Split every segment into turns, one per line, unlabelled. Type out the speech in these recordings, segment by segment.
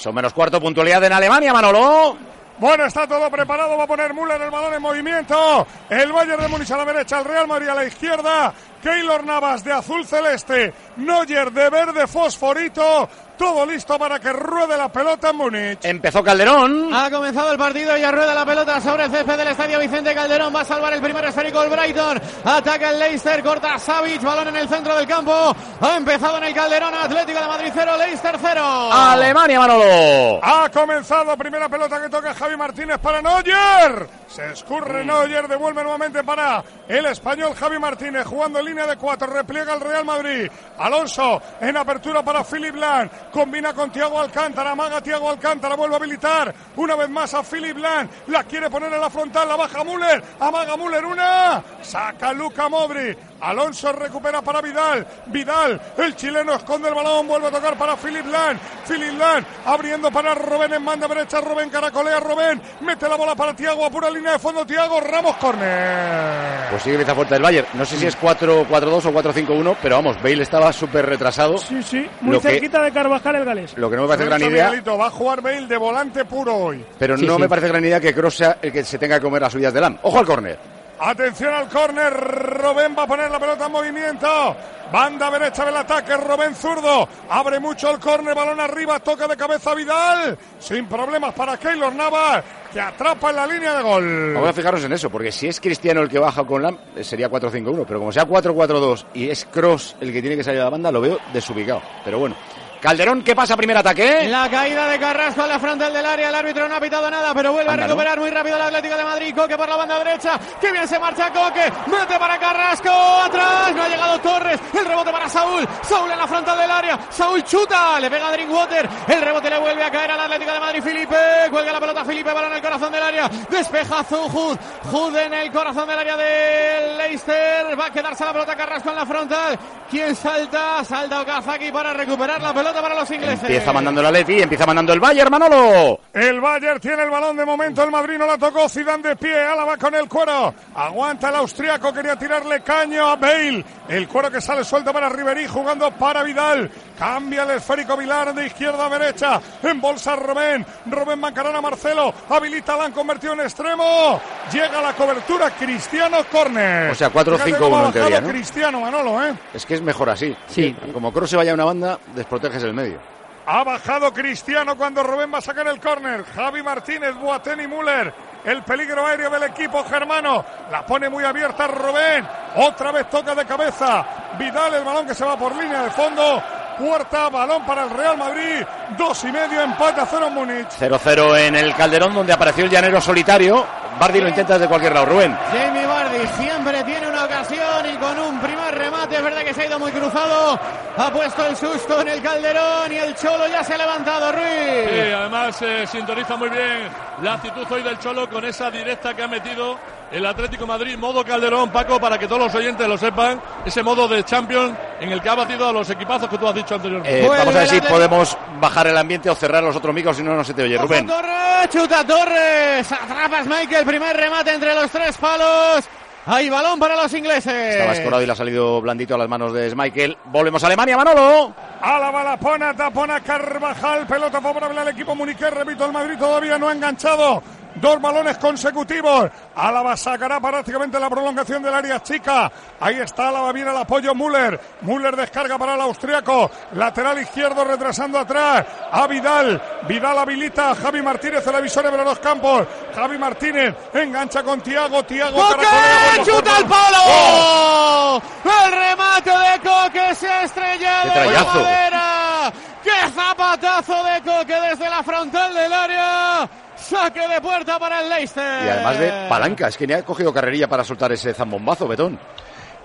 Son menos cuarto puntualidad en Alemania, Manolo.
Bueno, está todo preparado. Va a poner Müller el balón en movimiento. El Bayern de Múnich a la derecha, el Real Madrid a la izquierda. Keylor Navas de azul celeste. Neuer de verde fosforito. Todo listo para que ruede la pelota en Múnich.
Empezó Calderón.
Ha comenzado el partido y ya rueda la pelota sobre el césped del estadio Vicente Calderón. Va a salvar el primer esférico el Brighton. Ataca el Leicester, corta Savic, balón en el centro del campo. Ha empezado en el Calderón Atlético de Madrid 0, Leicester 0.
Alemania, Manolo.
Ha comenzado primera pelota que toca Javi Martínez para Neuer. Se escurre Neuer, devuelve nuevamente para el español Javi Martínez jugando en línea de cuatro. Repliega el Real Madrid. Alonso en apertura para Philip Lang. Combina con Tiago Alcántara. Amaga Tiago Alcántara. Vuelve a habilitar una vez más a Philip Lang. La quiere poner en la frontal. La baja Müller. Amaga Müller. Una. Saca Luca Modri. Alonso recupera para Vidal. Vidal, el chileno esconde el balón, vuelve a tocar para Philip Lang. Philip Lang abriendo para Robén en banda derecha. Robén caracolea Robén. Mete la bola para Tiago. Apura línea de fondo Tiago. Ramos corner.
Pues sigue empieza fuerte del Bayern. No sé si es 4-4-2 o 4-5-1 pero vamos, Bale estaba súper retrasado.
Sí, sí, muy
Lo que-
cerquita de Carvajal el galés.
Lo que no me parece gran idea,
Miguelito, Va a jugar Bale de volante puro hoy.
pero
Sí,
no
sí.
me parece gran idea que Kroos sea el que se tenga que comer las suyas de Lam. Ojo al córner.
Atención al córner. Robén va a poner la pelota en movimiento. Banda derecha del ataque. Robén zurdo. Abre mucho el córner. Balón arriba. Toca de cabeza Vidal. Sin problemas para Keylor Navas. Que atrapa en la línea de gol.
Vamos a fijarnos en eso, porque si es Cristiano el que baja con Lam, eh, sería 4-5-1. Pero como sea 4-4-2 y es Cross el que tiene que salir a la banda, lo veo desubicado. Pero bueno. Calderón, ¿qué pasa? Primer ataque.
La caída de Carrasco a la frontal del área. El árbitro no ha pitado nada, pero vuelve a recuperar muy rápido el Atlético de Madrid. Coque por la banda derecha. Qué bien se marcha Coque. Mete para Carrasco. Atrás. No ha llegado Torres. El rebote para Saúl. Saúl en la frontal del área. Saúl chuta. Le pega a Drinkwater. El rebote le vuelve a caer al Atlético de Madrid. Felipe. Cuelga la pelota. Felipe. Balón en el corazón del área. Despeja Zuhud. Jud en el corazón del área del Leicester. Va a quedarse la pelota Carrasco en la frontal. ¿Quién salta? Salta Okazaki para recuperar la pelota para los ingleses.
Empieza mandando la Leti, empieza mandando el Bayern, Manolo.
El Bayern tiene el balón de momento, el Madrid no la tocó, Zidane de pie, Álava con el cuero, aguanta el austriaco, quería tirarle caño a Bale, el cuero que sale suelto para Ribery jugando para Vidal, cambia el esférico Vilar de izquierda a derecha, en bolsa Robén, Robén Macarena Marcelo, habilita la han convertido en extremo, llega la cobertura Cristiano Corner.
O sea, 4-5-1
Fíjate cómo ha
en teoría,
bajado
¿no?
Cristiano Manolo, ¿eh?
Es que es mejor así.
Sí.
Como Kroos se vaya a una banda, desproteges el medio.
Ha bajado Cristiano cuando Rubén va a sacar el córner. Javi Martínez, Boateng y Müller. El peligro aéreo del equipo germano. La pone muy abierta Rubén. Otra vez toca de cabeza. Vidal, el balón que se va por línea de fondo. Puerta, balón para el Real Madrid. Dos y medio, empate a cero en Múnich.
0-0 en el Calderón, donde apareció el llanero solitario. Bardi lo intenta desde cualquier lado. Rubén.
Jamie Vardy siempre tiene una ocasión y con un primer remate es verdad que se ha ido muy cruzado. Ha puesto el susto en el Calderón y el Cholo ya se ha levantado, Ruiz.
Sí, además eh, sintoniza muy bien la actitud hoy del Cholo con esa directa que ha metido el Atlético Madrid, modo Calderón, Paco, para que todos los oyentes lo sepan, ese modo de Champions en el que ha batido a los equipazos que tú has dicho anteriormente.
Eh, vamos a ver si podemos bajar el ambiente o cerrar los otros micros, si no, no se te oye. Rubén.
Torres, chuta Torres, atrapas Michael, primer remate entre los tres palos. Hay balón para los ingleses.
Estaba escorado y le ha salido blandito a las manos de Michael. Volvemos a Alemania, Manolo.
Álava la pone, tapona Carvajal, pelota favorable al equipo muniqués, repito, el Madrid todavía no ha enganchado. Dos balones consecutivos. Álava sacará prácticamente la prolongación del área chica. Ahí está Álava, viene el apoyo Müller. Müller descarga para el austriaco. Lateral izquierdo retrasando atrás. A Vidal. Vidal habilita a Javi Martínez, el avisor de los campos. Javi Martínez engancha con Tiago. Tiago
¡Chuta al
jugar. ¡Oh!
palo! El remate de Coque se ha estrellado
¡Qué
en la madera. ¡Qué zapatazo de Coque desde la frontal del área! Saque de puerta para el Leicester.
Y además de palanca, es que ni ha cogido carrerilla para soltar ese zambombazo, Betón.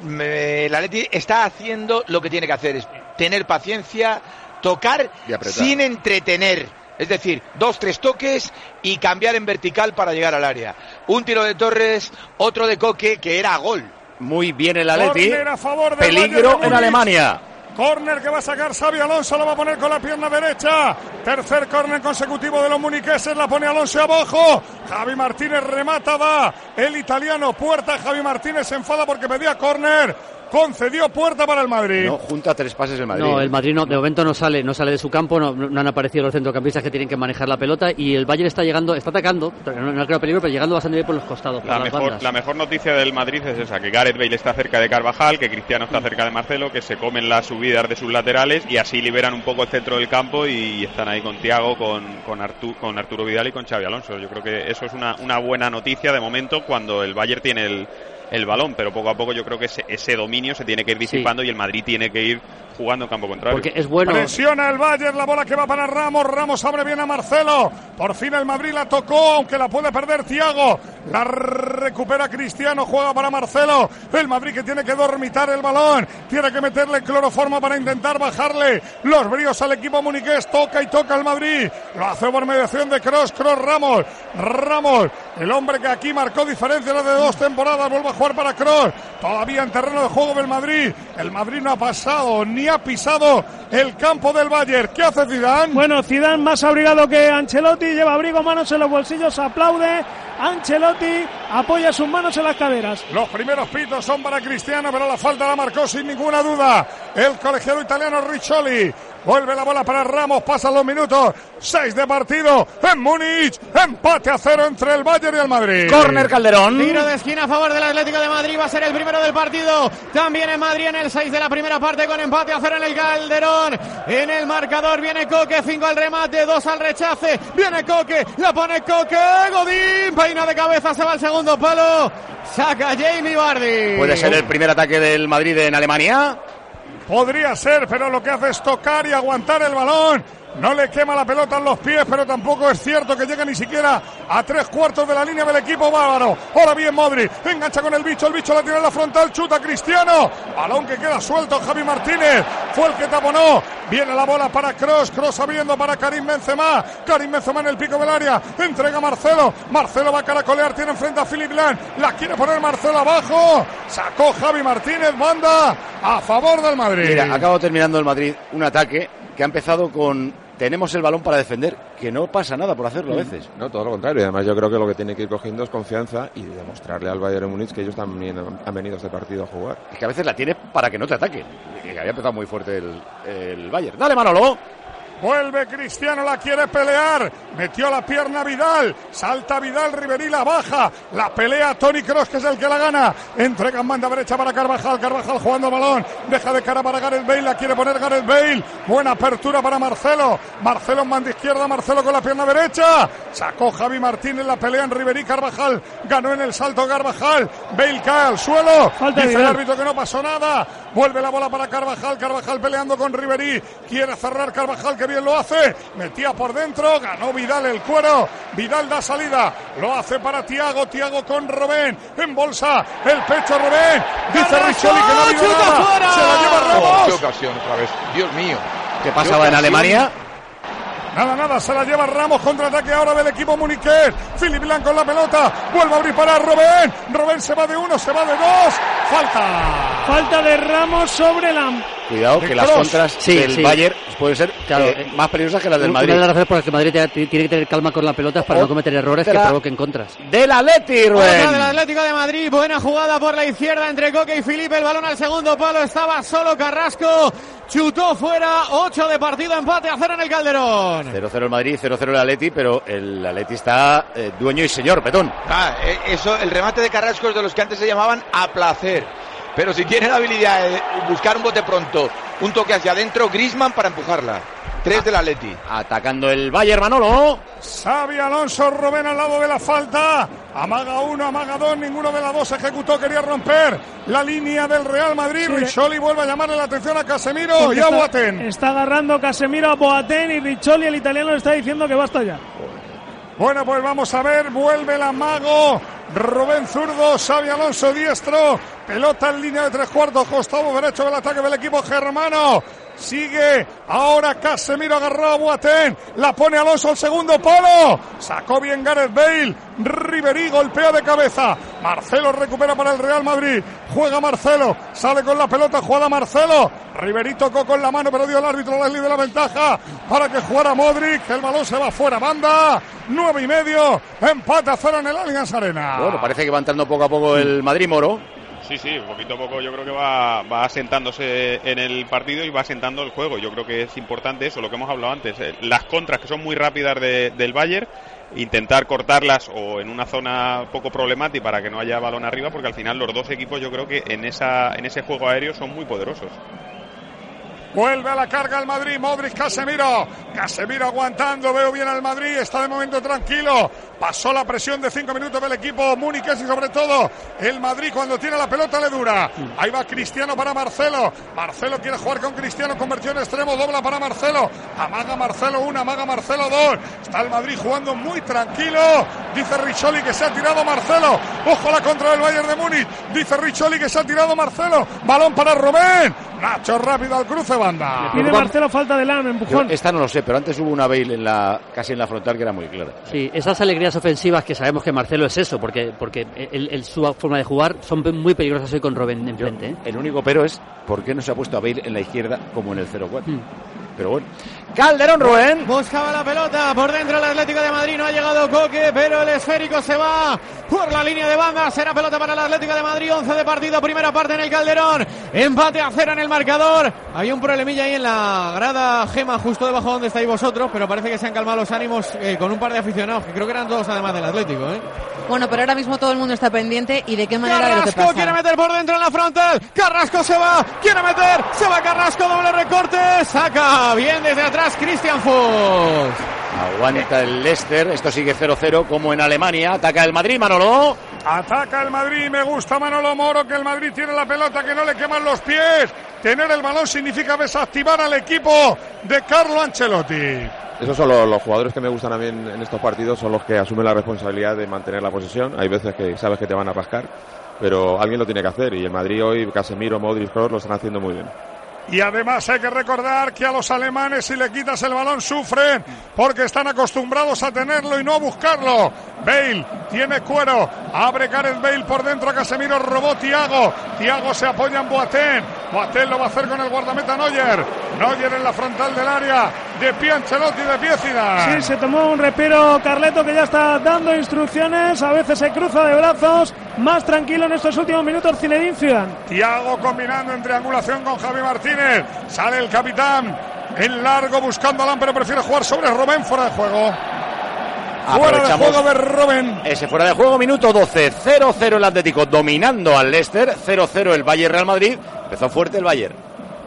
Me- el Atleti está haciendo lo que tiene que hacer, es tener paciencia, tocar sin entretener. Es decir, dos, tres toques y cambiar en vertical para llegar al área. Un tiro de Torres, otro de Coque, que era gol.
Muy bien el Atleti. Peligro en. Alemania.
Córner que va a sacar Xavi Alonso, lo va a poner con la pierna derecha. Tercer córner consecutivo de los muniqueses, la pone Alonso abajo. Javi Martínez remata, va el italiano. Puerta, Javi Martínez se enfada porque pedía córner. Concedió puerta para el Madrid.
No, junta tres pases el Madrid.
No, el Madrid no, de momento no sale, no sale de su campo, no, no han aparecido los centrocampistas que tienen que manejar la pelota y el Bayern está llegando, está atacando, no, no creo peligro, pero llegando bastante bien por los costados,
La mejor, la mejor noticia del Madrid es esa, que Gareth Bale está cerca de Carvajal, que Cristiano está cerca de Marcelo, que se comen las subidas de sus laterales y así liberan un poco el centro del campo y están ahí con Tiago, con, con, Artu- con Arturo Vidal y con Xavi Alonso. Yo creo que eso es una, una buena noticia de momento cuando el Bayern tiene el, el balón, pero poco a poco yo creo que ese, ese dominio se tiene que ir disipando y el Madrid tiene que ir jugando en campo contrario.
Porque es bueno.
Presiona el Bayern, la bola que va para Ramos. Ramos abre bien a Marcelo. Por fin el Madrid la tocó, aunque la puede perder Tiago. La recupera Cristiano, juega para Marcelo. El Madrid que tiene que dormitar el balón. Tiene que meterle cloroformo para intentar bajarle los bríos al equipo muniqués. Toca y toca el Madrid. Lo hace por mediación de Cross, Cross Ramos. Ramos, el hombre que aquí marcó diferencia de dos temporadas, vuelve a jugar para Cross. Todavía en terreno de juego del Madrid. El Madrid no ha pasado ni ha pisado el campo del Bayern. ¿Qué hace Zidane?
Bueno, Zidane más abrigado que Ancelotti, lleva abrigo, manos en los bolsillos, aplaude. Ancelotti apoya sus manos en las caderas.
Los primeros pitos son para Cristiano, pero la falta la marcó sin ninguna duda el colegiado italiano Riccioli. Vuelve la bola para Ramos, pasan los minutos. Seis de partido en Múnich. Empate a cero entre el Bayern y el Madrid.
Córner Calderón.
Tiro de esquina a favor del Atlético de Madrid. Va a ser el primero del partido. También en Madrid en el 6 de la primera parte con empate a cero en el Calderón. En el marcador viene Coque. 5 al remate, 2 al rechace. Viene Coque. La pone Coque. Godín. Peina de cabeza. Se va al segundo palo. Saca Jamie Vardy.
Puede ser el primer ataque del Madrid en Alemania.
Podría ser, pero lo que hace es tocar y aguantar el balón. No le quema la pelota en los pies, pero tampoco es cierto que llegue ni siquiera a tres cuartos de la línea del equipo bávaro. Ahora bien, Modri engancha con el bicho, el bicho la tiene en la frontal, chuta Cristiano. Balón que queda suelto, Javi Martínez fue el que taponó. Viene la bola para Cross, Cross abriendo para Karim Benzema. Karim Benzema en el pico del área, entrega Marcelo. Marcelo va a caracolear, tiene enfrente a Philip Lan. La quiere poner Marcelo abajo. Sacó Javi Martínez, banda a favor del Madrid.
Mira, acabo terminando el Madrid un ataque que ha empezado con tenemos el balón para defender, que no pasa nada por hacerlo a veces.
No, todo lo contrario. Además, yo creo que lo que tiene que ir cogiendo es confianza y demostrarle al Bayern Múnich que ellos también han venido a este partido a jugar.
Es que a veces la tiene para que no te ataquen. Que había empezado muy fuerte el, el Bayern. Dale, Manolo.
Vuelve Cristiano, la quiere pelear. Metió la pierna Vidal. Salta Vidal, Riverí la baja. La pelea Tony Cross, que es el que la gana. Entrega en banda derecha para Carvajal. Carvajal jugando el balón. Deja de cara para Gareth Bale. La quiere poner Gareth Bale. Buena apertura para Marcelo. Marcelo en banda izquierda. Marcelo con la pierna derecha. Sacó Javi Martínez la pelea en Riverí. Carvajal ganó en el salto Carvajal. Bale cae al suelo.
Falta
Dice el árbitro que no pasó nada. Vuelve la bola para Carvajal. Carvajal peleando con Riverí. Quiere cerrar Carvajal, que bien lo hace. Metía por dentro. Ganó Vidal el cuero. Vidal da salida. Lo hace para Tiago. Tiago con Robén. En bolsa. El pecho Robén. Dice Richoli que no ha habido
chuta
nada.
fuera.
Se la lleva
Oh,
Ramos.
qué ocasión otra vez. Dios mío.
¿Qué pasaba en. Alemania?
Nada, nada, se la lleva Ramos, contraataque ahora del equipo muniqués. Philip Blanc con la pelota, vuelve a abrir para Robén. Robén se va de uno, se va de dos. Falta.
Falta de Ramos sobre Lam.
Cuidado, que las contras
Sí,
del
sí.
Bayern pueden ser
Claro,
eh, más peligrosas que las del
Una
Madrid.
de las razones por las que Madrid tiene que tener calma con la pelota es para no cometer errores que provoquen contras.
Del Atleti,
Otra del
Rubén.
Atlético de Madrid, buena jugada por la izquierda entre Coque y Felipe, el balón al segundo palo, estaba solo Carrasco, chutó fuera, 8 de partido, empate a cero en el Calderón.
0-0 el Madrid, 0-0 el Atleti, pero el Atleti está eh, dueño y señor, Petón.
Ah, eh, eso, el remate de Carrasco es de los que antes se llamaban a placer. Pero si tiene la habilidad de buscar un bote pronto, un toque hacia adentro, Grisman para empujarla. Tres del Atleti.
Atacando el Bayern, Manolo.
Xavi Alonso, Robén al lado de la falta. Amaga uno, amaga dos, ninguno de las dos ejecutó, quería romper la línea del Real Madrid.
Sí.
Richoli vuelve a llamarle la atención a Casemiro
Porque
y a
está,
Boateng.
está agarrando Casemiro a Boateng y Richoli, el italiano, le está diciendo que basta ya.
Bueno, pues vamos a ver, vuelve el amago. Rubén Zurdo, Xavi Alonso diestro, pelota en línea de tres cuartos, costado derecho del ataque del equipo germano. Sigue ahora Casemiro agarrado a Boateng. La pone Alonso al segundo palo. Sacó bien Gareth Bale. Ribery golpea de cabeza. Marcelo recupera para el Real Madrid. Juega Marcelo. Sale con la pelota. Juega Marcelo. Ribery tocó con la mano, pero dio el árbitro Leslie de la ventaja para que jugara Modric. El balón se va fuera. Banda. Nueve y medio. Empate a cero en el Allianz Arena.
Parece que va entrando poco a poco el Madrid Moro.
Sí, sí, poquito a poco yo creo que va, va asentándose en el partido y va asentando el juego. Yo creo que es importante eso, lo que hemos hablado antes. eh, Las contras que son muy rápidas de- del Bayern, intentar cortarlas o en una zona poco problemática para que no haya balón arriba, porque al final los dos equipos yo creo que en, esa, en ese juego aéreo son muy poderosos.
Vuelve a la carga el Madrid, Modric, Casemiro. Casemiro aguantando, veo bien al Madrid, está de momento tranquilo. Pasó la presión de cinco minutos del equipo Múnich y sobre todo el Madrid cuando tiene la pelota le dura. Ahí va Cristiano para Marcelo. Marcelo quiere jugar con Cristiano, convirtió en extremo, dobla para Marcelo. Amaga Marcelo una, amaga Marcelo dos. Está el Madrid jugando muy tranquilo. Dice Richoli que se ha tirado Marcelo. Ojo la contra del Bayern de Múnich. Dice Richoli que se ha tirado Marcelo. Balón para Rubén. Nacho rápido al cruce banda.
Pide Marcelo falta de Lam, empujón.
Yo esta no lo sé, pero antes hubo una Bale en la, casi en la frontal que era muy clara.
Sí, esas alegrías ofensivas que sabemos que Marcelo es eso, porque, porque el, el- su forma de jugar son muy peligrosas hoy con Robben enfrente. ¿eh?
El único pero es por qué no se ha puesto a Bale en la izquierda como en el 0-4.
Hmm.
Pero bueno. Calderón Rubén.
Buscaba la pelota por dentro el Atlético de Madrid. No ha llegado Coque, pero el esférico se va por la línea de banda. Será pelota para el Atlético de Madrid. 11 de partido, primera parte en el Calderón. Empate a cero en el marcador. Hay un problemilla ahí en la grada Gema, justo debajo donde estáis vosotros, pero parece que se han calmado los ánimos eh, con un par de aficionados, que creo que eran todos además del Atlético. ¿eh?
Bueno, pero ahora mismo todo el mundo está pendiente y de qué manera de lo que
Carrasco
pasa.
quiere meter por dentro en la frontal. Carrasco se va, quiere meter, se va Carrasco, doble recorte, saca bien desde atrás Christian Fuchs.
Aguanta el Leicester. Esto sigue 0-0 como en Alemania. Ataca el Madrid, Manolo.
Ataca el Madrid, me gusta Manolo Moro, que el Madrid tiene la pelota, que no le queman los pies. Tener el balón significa desactivar al equipo de Carlo Ancelotti.
Esos son los, los jugadores que me gustan a mí en, en estos partidos, son los que asumen la responsabilidad de mantener la posesión. Hay veces que sabes que te van a rascar, pero alguien lo tiene que hacer y el Madrid hoy, Casemiro, Modric, Kroos lo están haciendo muy bien.
Y además hay que recordar que a los alemanes si le quitas el balón sufren porque están acostumbrados a tenerlo y no a buscarlo. Bale tiene cuero, abre Gareth Bale por dentro a Casemiro, robó Tiago. Tiago se apoya en Boateng. Boateng lo va a hacer con el guardameta Neuer. Neuer en la frontal del área. De pie Ancelotti, de pie Zidane.
Sí, se tomó un respiro Carleto que ya está dando instrucciones, a veces se cruza de brazos, más tranquilo en estos últimos minutos Zinedine Zidane.
Tiago combinando en triangulación con Javi Martínez. Sale el capitán en largo buscando a Lam, pero prefiere jugar sobre Robén fuera de juego. Fuera de juego de Robén.
Ese fuera de juego, minuto 12. 0-0 el Atlético dominando al Leicester. 0-0 el Bayern Real Madrid. Empezó fuerte el Bayern.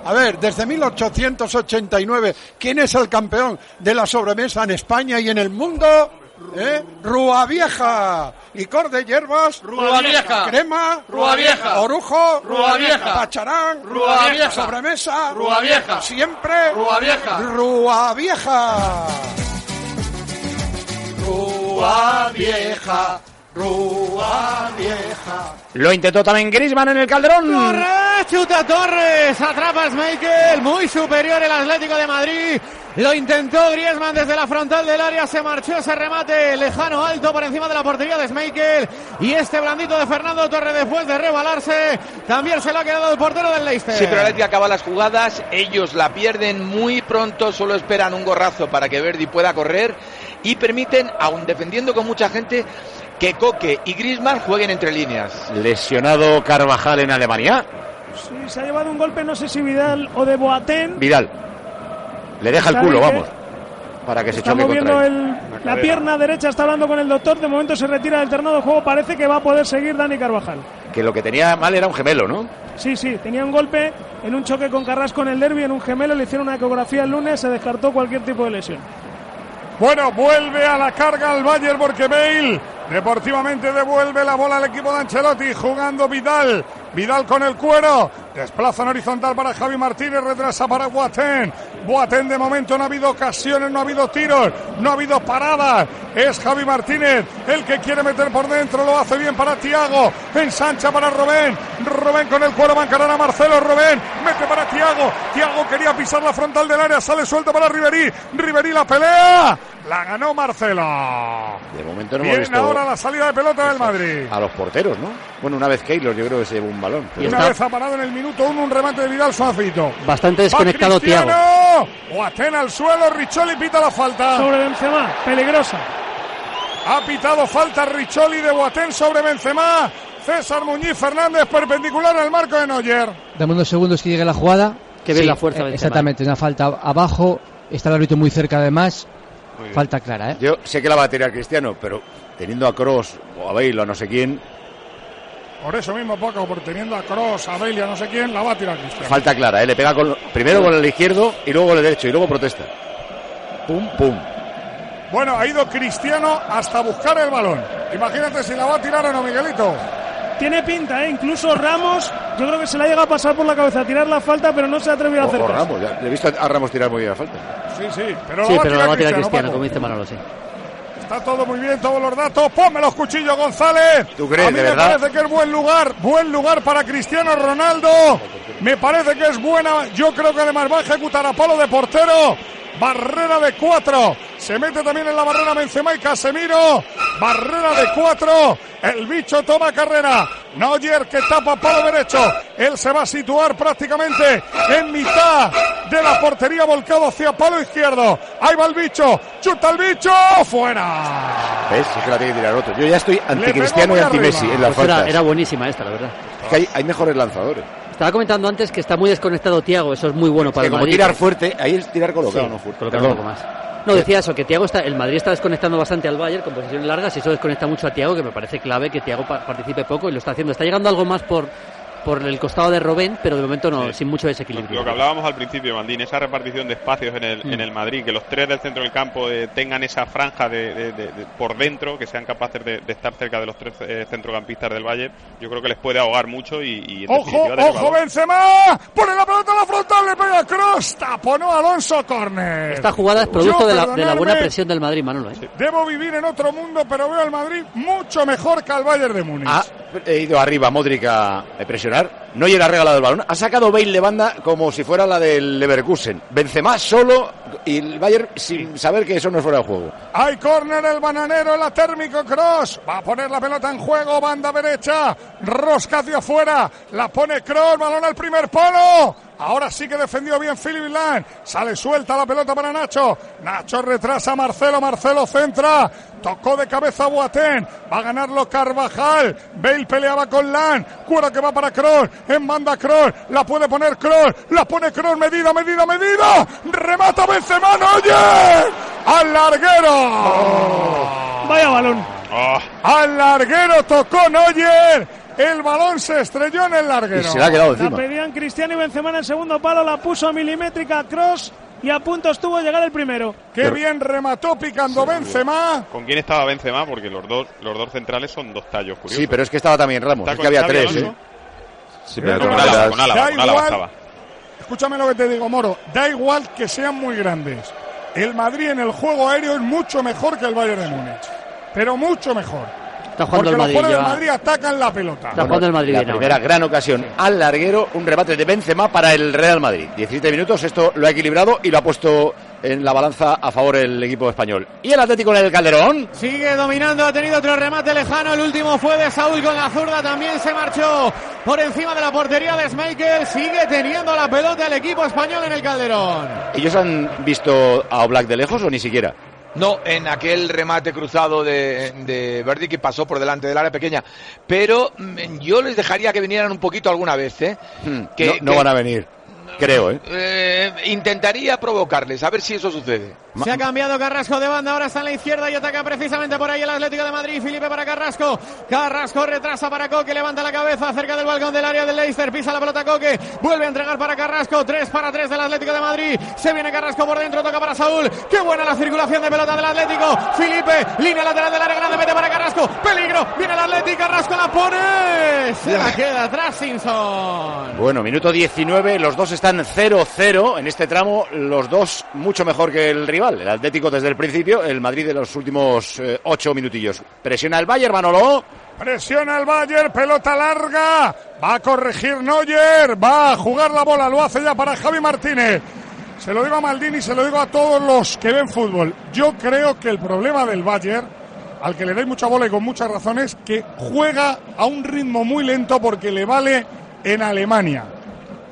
A ver, desde 1889, ¿quién es el campeón de la sobremesa en España y en el mundo? ¿Eh? Rúa Vieja. Licor de hierbas.
Rúa Vieja.
Crema.
Rúa Vieja.
Orujo.
Rúa Vieja.
Pacharán.
Rúa Vieja.
Sobremesa.
Rúa Vieja.
Siempre.
Rúa Vieja.
Rúa Vieja. Rúa Vieja. Rúa Vieja.
Lo intentó también Griezmann en el Calderón.
Torres, chuta Torres, atrapa Schmeichel, muy superior el Atlético de Madrid. Lo intentó Griezmann desde la frontal del área, se marchó ese remate lejano, alto por encima de la portería de Schmeichel. Y este blandito de Fernando Torres después de rebalarse, también se lo ha quedado el portero del Leicester.
Sí, pero Atlético acaba las jugadas, ellos la pierden muy pronto, solo esperan un gorrazo para que Verdi pueda correr y permiten, aun defendiendo con mucha gente, que Coque y Griezmann jueguen entre líneas.
Lesionado Carvajal en Alemania.
Sí, se ha llevado un golpe, no sé si Vidal o de Boateng.
Vidal. Le deja el
¿Sabe
culo, vamos. Para que se
Está
choque
moviendo
contra él.
el- la pierna derecha, está hablando con el doctor. De momento se retira del terreno de juego. Parece que va a poder seguir Dani Carvajal.
Que lo que tenía mal era un gemelo, ¿no?
Sí, sí, tenía un golpe en un choque con Carrasco en el derby, en un gemelo. Le hicieron una ecografía el lunes, se descartó cualquier tipo de lesión.
Bueno, vuelve a la carga el Bayern porque Bale deportivamente devuelve la bola al equipo de Ancelotti jugando Vidal. Vidal con el cuero. Desplaza en horizontal para Javi Martínez, retrasa para Boateng. Boateng de momento no ha habido ocasiones, no ha habido tiros, no ha habido paradas. Es Javi Martínez el que quiere meter por dentro, lo hace bien para Tiago. Ensancha para Robén. Robén con el cuero va a Marcelo. Robén mete para Tiago. Tiago quería pisar la frontal del área, sale suelto para Riverí. Riverí la pelea. La ganó Marcelo.
De momento no hemos visto
ahora la salida de pelota del Madrid.
a los porteros, ¿no? Bueno, una vez Keylor yo creo que se llevó un balón.
Y una vez ha parado en el minuto uno un remate de Vidal Suavito.
Bastante desconectado Tiago.
Tiago. Boateng al suelo, Richoli pita la falta.
Sobre Benzema, peligrosa.
Ha pitado falta Richoli de Boateng sobre Benzema. César Muñiz Fernández perpendicular al marco de Neuer.
Dame unos segundos que llegue la jugada.
Que ve la fuerza Benzema.
Exactamente, una falta abajo. Está el árbitro muy cerca además.
bien.
Falta clara, ¿eh?
Yo sé que la va a tirar Cristiano, pero teniendo a Cross o a Bale o a no sé quién,
Por eso mismo, poco, por teniendo a Cross, a Bale y a no sé quién, la va a tirar Cristiano.
falta clara, ¿eh? Le pega con, primero con el izquierdo y luego con el derecho y luego protesta. Pum, pum.
Bueno, ha ido Cristiano hasta buscar el balón. Imagínate si la va a tirar o no, Miguelito.
Tiene pinta, ¿eh? Incluso Ramos, yo creo que se le ha llegado a pasar por la cabeza a tirar la falta, pero no se ha atrevido a hacer.
Ramos, ya. Le he visto a Ramos tirar muy bien la falta.
Sí, sí, pero
Sí,
la va
pero
a
la va a
tirar
Cristiano,
Paco.
como dice Manolo, sí.
Está todo muy bien, todos los datos. Ponme los cuchillos, González.
¿Tú crees,
A mí
de
me
verdad?
parece que es buen lugar, buen lugar para Cristiano Ronaldo. Me parece que es buena. Yo creo que además va a ejecutar a palo de portero. Barrera de cuatro. Se mete también en la barrera Benzema y Casemiro. Barrera de cuatro. El bicho toma carrera. Neuer que tapa palo derecho. Él se va a situar prácticamente en mitad de la portería volcado hacia palo izquierdo. Ahí va el bicho. Chuta el bicho. Fuera.
¿Ves? Es que la tiene que tirar otro. Yo ya estoy anti-Cristiano y anti-Messi en las
Pues era buenísima esta, la verdad.
Es que hay, hay mejores lanzadores.
Estaba comentando antes que está muy desconectado Tiago, eso es muy bueno para
que
el
como
Madrid.
tirar fuerte, ahí es tirar colocado,
Sí,
no fuerte.
colocar
Perdón.
un poco más. No, decía eso, que Tiago está, el Madrid está desconectando bastante al Bayern con posiciones largas y eso desconecta mucho a Tiago, que me parece clave que Tiago pa- participe poco y lo está haciendo. Está llegando algo más por, por el costado de Robén, pero de momento no, sin mucho desequilibrio.
Lo que hablábamos al principio, Maldín, esa repartición de espacios en el,
Mm.
en el Madrid, que los tres del centro del campo eh, tengan esa franja de, de- de- de- por dentro, que sean capaces de, de estar cerca de los tres eh, centrocampistas del Valle, yo creo que les puede ahogar mucho y, y en
Ojo, ojo, Benzema. Pone la pelota a la frontal, le pega Cross. Taponó Alonso Corner.
Esta jugada es producto de la, de la buena presión del Madrid, Manolo. ¿eh?
Debo vivir en otro mundo, pero veo al Madrid mucho mejor que al Bayern de Múnich.
Ha ido arriba Modric a presionar. No llega regalado el balón. Ha sacado Bale de banda como si fuera la del Leverkusen. Benzema solo y el Bayern sin saber que eso no es fuera de juego.
Hay córner el bananero, la térmico cross. Va a poner la pelota en juego, banda derecha. Rosca hacia afuera. La pone cross, balón al primer polo. Ahora sí que defendió bien Philip Lang. Sale suelta la pelota para Nacho. Nacho retrasa a Marcelo. Marcelo centra. Tocó de cabeza a Boateng. Va a ganarlo Carvajal. Bale peleaba con Lang. Cuero que va para Kroos. En banda Kroos. La puede poner Kroos. La pone Kroos. Medida, medida, medida. Remata Benzema. Neuer. Al larguero.
Vaya balón.
Al larguero tocó Neuer. El balón se estrelló en el larguero.
Y se le ha quedado
La
encima.
pedían Cristiano y Benzema en el segundo palo, la puso milimétrica Cross y a punto estuvo de llegar el primero.
Qué bien remató picando Benzema.
¿Con quién estaba Benzema? Porque los dos, los dos centrales son dos tallos curiosos.
Sí, pero es que estaba también Ramos.
¿Está
Es que había tres. ¿eh?
Sí,
pero
con
con
Álava,
Álava.
con Álava,
Da
con Álava
igual.
estaba.
Escúchame lo que te digo, Moro. Da igual que sean muy grandes. El Madrid en el juego aéreo es mucho mejor que el Bayern de Múnich. Pero mucho mejor.
Está jugando
Porque
el
los
Madrid.
jugadores del
lleva-
Madrid atacan la pelota.
Está jugando el Madrid
La primera gran ocasión al larguero, un remate de Benzema para el Real Madrid. 17 minutos, esto lo ha equilibrado y lo ha puesto en la balanza a favor el equipo español. ¿Y el Atlético en el Calderón?
Sigue dominando, ha tenido otro remate lejano. El último fue de Saúl con la zurda. También se marchó por encima de la portería de Schmeichel. Sigue teniendo la pelota el equipo español en el Calderón.
¿Ellos han visto a Oblak de lejos o ni siquiera?
No, en aquel remate cruzado de, de Verdi que pasó por delante del área pequeña. Pero mm, yo les dejaría que vinieran un poquito alguna vez, ¿eh?
Hmm,
Que-
no, no
que-
van a venir. Creo, ¿eh?
Eh, intentaría provocarles, a ver si eso sucede.
Se ha cambiado Carrasco de banda, ahora está en la izquierda y ataca precisamente por ahí el Atlético de Madrid. Felipe para Carrasco. Carrasco retrasa para Coque, levanta la cabeza cerca del balcón del área del Leicester. Pisa la pelota Coque, vuelve a entregar para Carrasco. 3 para 3 del Atlético de Madrid. Se viene Carrasco por dentro, toca para Saúl. Qué buena la circulación de pelota del Atlético. Felipe, línea lateral del área grande, mete para Carrasco. Peligro, viene el Atlético, Carrasco la pone. Se la queda atrás Simpson.
Bueno, minuto 19, los dos están 0-0 en este tramo, los dos mucho mejor que el rival. El Atlético desde el principio, el Madrid de los últimos eh, ocho minutillos. Presiona el Bayern, Manolo.
Presiona el Bayern, pelota larga. Va a corregir Neuer, va a jugar la bola, lo hace ya para Javi Martínez. Se lo digo a Maldini, se lo digo a todos los que ven fútbol. Yo creo que el problema del Bayern, al que le dais mucha bola y con muchas razones, que juega a un ritmo muy lento porque le vale en Alemania.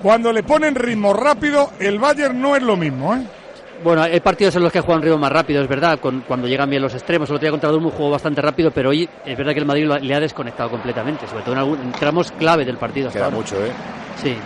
Cuando le ponen ritmo rápido, el Bayern no es lo mismo, ¿eh?
Bueno, hay partidos en los que juegan ritmo más rápido, es verdad, con- cuando llegan bien los extremos. El otro día contra Dortmund jugó bastante rápido, pero hoy es verdad que el Madrid lo le ha desconectado completamente, sobre todo en, algún, en tramos clave del partido. hasta
Queda
ahora.
mucho, ¿eh?
Sí.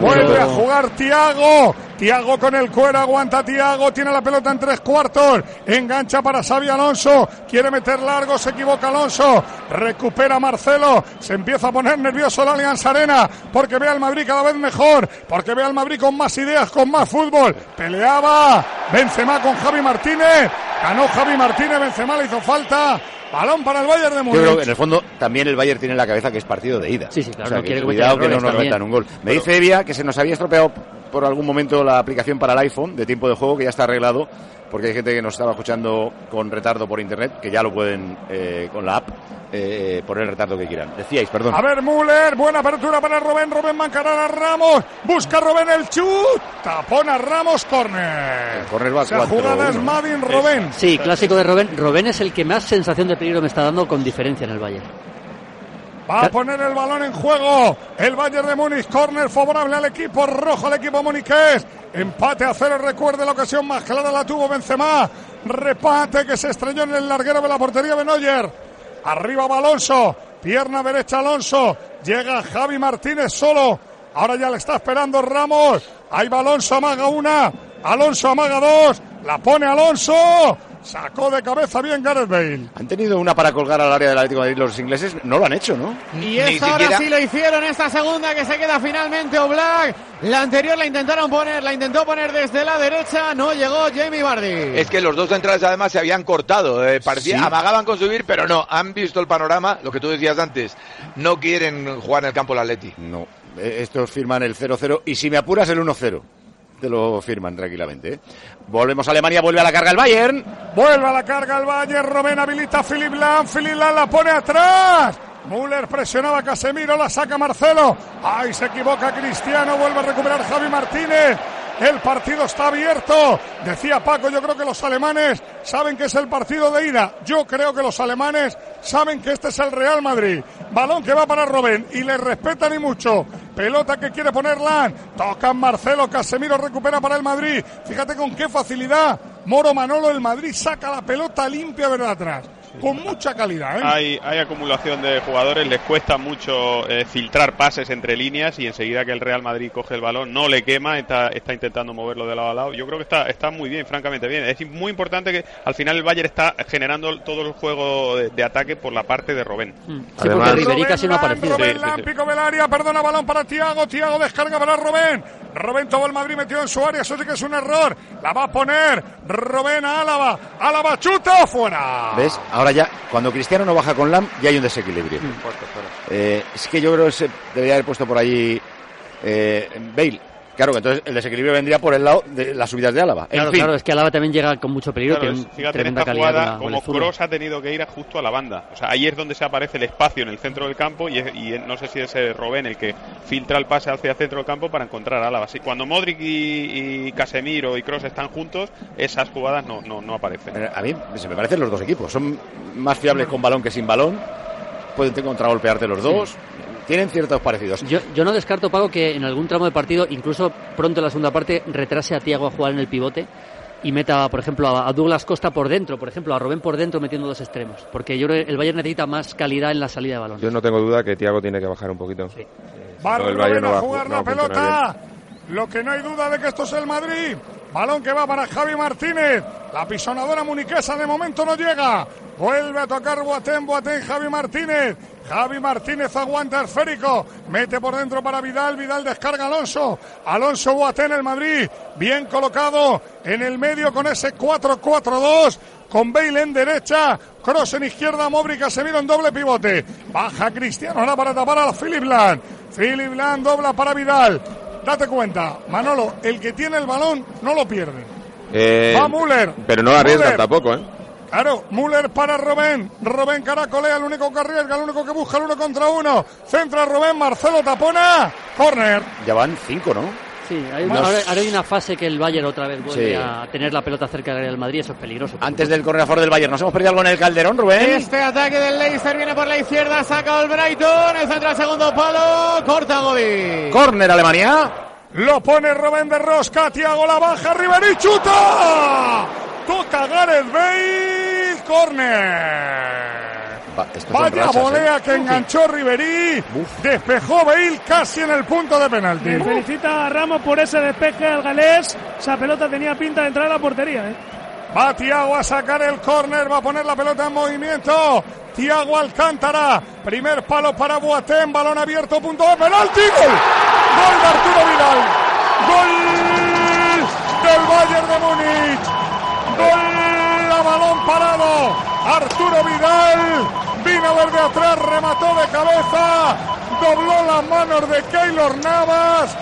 Vuelve a jugar Tiago. Tiago con el cuero, aguanta Tiago, tiene la pelota en tres cuartos. Engancha para Xavi Alonso. Quiere meter largo, se equivoca Alonso. Recupera Marcelo. Se empieza a poner nervioso la Alianza Arena porque ve al Madrid cada vez mejor. Porque ve al Madrid con más ideas, con más fútbol. Peleaba Benzema con Javi Martínez. Ganó Javi Martínez, Benzema le hizo falta. Balón para el Bayern de
Yo
Múnich.
creo que en el fondo también el Bayern tiene en la cabeza que es partido de ida.
Sí, sí, claro,
O sea,
no
que
quiere cometer
cuidado que no nos metan un gol. Me dice Evia que se nos había estropeado por algún momento la aplicación para el iPhone de tiempo de juego, que ya está arreglado, porque hay gente que nos estaba escuchando con retardo por internet, que ya lo pueden eh, con la app eh, poner el retardo que quieran. Decíais, perdón.
A ver, Müller, buena apertura para Robén, Robén mancará a Ramos, busca Robén el chut, tapón a Ramos, córner.
El córner va
Esa
4-1,
jugada es. Madin Robén.
Sí, clásico de Robén. Robén es el que más sensación de peligro me está dando con diferencia en el Bayern.
Va a poner el balón en juego. El Bayern de Múnich, córner favorable al equipo rojo, al equipo muniqués. Empate a cero, recuerde la ocasión más clara la tuvo Benzema. Repate que se estrelló en el larguero de la portería de Neuer. Arriba va Alonso, pierna derecha Alonso. Llega Javi Martínez solo. Ahora ya le está esperando Ramos. Ahí va Alonso, amaga una. Alonso amaga dos. La pone Alonso. Sacó de cabeza bien Gareth Bale.
Han tenido una para colgar al área del Atlético de Madrid los ingleses, no lo han hecho, ¿no?
Y esta ahora sí lo hicieron, esta segunda que se queda finalmente Oblak. La anterior la intentaron poner, la intentó poner desde la derecha, no llegó Jamie Vardy.
Es que los dos centrales además se habían cortado, eh, parecía,
Sí.
amagaban con subir, pero no, han visto el panorama, lo que tú decías antes, no quieren jugar en el campo el Atleti.
No, eh, estos firman el 0-0 y si me apuras el 1-0. Te lo firman tranquilamente. ¿eh? Volvemos a Alemania, vuelve a la carga el Bayern.
Vuelve a la carga el Bayern. Robén habilita a Philip Lam. Philip Lam la pone atrás. Müller presionaba a Casemiro, la saca Marcelo. Ay, se equivoca Cristiano, vuelve a recuperar Javi Martínez. El partido está abierto. Decía Paco, yo creo que los alemanes saben que es el partido de ida. Yo creo que los alemanes saben que este es el Real Madrid. Balón que va para Robén y le respetan y mucho. Pelota que quiere poner Lan. Tocan Marcelo, Casemiro recupera para el Madrid. Fíjate con qué facilidad. Moro Manolo, el Madrid saca la pelota limpia verdad atrás. Con mucha calidad, ¿eh?
Hay, hay acumulación de jugadores, les cuesta mucho eh, filtrar pases entre líneas y enseguida que el Real Madrid coge el balón no le quema, está, está intentando moverlo de lado a lado. Yo creo que está, está muy bien, francamente bien. Es muy importante que al final el Bayern está generando todo el juego de, de ataque por la parte de Robén.
Sí, porque Ribery casi no ha aparecido.
Robén
Sí, sí,
Lan,
sí.
pico del área, perdona, balón para Tiago, Tiago descarga para Robén. Robén todo el Madrid metido en su área, eso sí que es un error. La va a poner Robén a Álava, Álava chuta fuera.
¿Ves? Ahora ya, cuando Cristiano no baja con Lam, ya hay un desequilibrio. Eh, es que yo creo que se debería haber puesto por allí eh, Bale. Claro, que entonces el desequilibrio vendría por el lado de las subidas de Álava.
Claro,
en fin,
claro, es que Alaba también llega con mucho peligro,
Claro,
tiene
es-
un-
fíjate
tremenda
esta
calidad
jugada como. Kroos ha tenido que ir a- justo a la banda. O sea, ahí es donde se aparece el espacio en el centro del campo y, no sé si es eh, Robén el que filtra el pase hacia el centro del campo para encontrar a Álava. Así, cuando Modric y, y Casemiro y Kroos están juntos, esas jugadas no, no, no aparecen.
a mí se me parecen los dos equipos. Son más fiables con balón que sin balón. Pueden contragolpearte los dos. Tienen ciertos parecidos.
Yo, yo no descarto, Pago, que en algún tramo de partido, incluso pronto en la segunda parte, retrase a Tiago a jugar en el pivote y meta, por ejemplo, a, Douglas Costa por dentro, por ejemplo, a Robén por dentro metiendo dos extremos. Porque yo creo que el Bayern necesita más calidad en la salida de balón.
Yo no tengo duda que Tiago tiene que bajar un poquito.
Va
no, el Bayern no
a
va a
jugar la
no va a funcionar
pelota. Lo que no hay duda de que esto es el Madrid. Balón que va para Javi Martínez. La pisonadora muniquesa de momento no llega. Vuelve a tocar Boatén, Boatén, Javi Martínez. Javi Martínez aguanta esférico. Mete por dentro para Vidal. Vidal descarga Alonso. Alonso Boatén, el Madrid. Bien colocado en el medio con ese 4-4-2. Con Bale en derecha. Cross en izquierda. Modric Casemiro en doble pivote. Baja Cristiano ahora para tapar a Philip Land. Philip Land dobla para Vidal. Date cuenta, Manolo, el que tiene el balón no lo pierde.
Eh,
Va Müller.
Pero no arriesgan
Müller.
tampoco, ¿eh?
Claro, Müller para Robén. Robén caracolea, el único que arriesga, el único que busca el uno contra uno. Centra Robén, Marcelo tapona. Corner.
Ya van cinco, ¿no?
Sí, hay,
Nos-
ahora, ahora hay una fase que el Bayern otra vez vuelve
Sí.
a tener la pelota cerca del Real Madrid, eso es peligroso.
Antes del favor del Bayern, ¿nos hemos perdido algo en el Calderón, Rubén?
Este ataque del Leicester viene por la izquierda, saca el Brighton, el centro al segundo palo, corta Godín.
Corner Alemania.
Lo pone Robén de Rosca, Tiago la baja, Ribery chuta. Toca Gareth Bale, corner.
Va,
Vaya
rachas, ¿eh?
volea que enganchó Ribery. Despejó Bale casi en el punto de penalti.
Le felicita a Ramos por ese despeje al galés. Esa pelota tenía pinta de entrar a la portería. ¿eh?
Va Tiago a sacar el córner, va a poner la pelota en movimiento. Tiago Alcántara, primer palo para Boateng, balón abierto, punto de penalti, gol. Gol de Arturo Vidal. Gol del Bayern de Múnich. Gol a balón parado. Arturo Vidal vino desde atrás, remató de cabeza, dobló las manos de Keylor Navas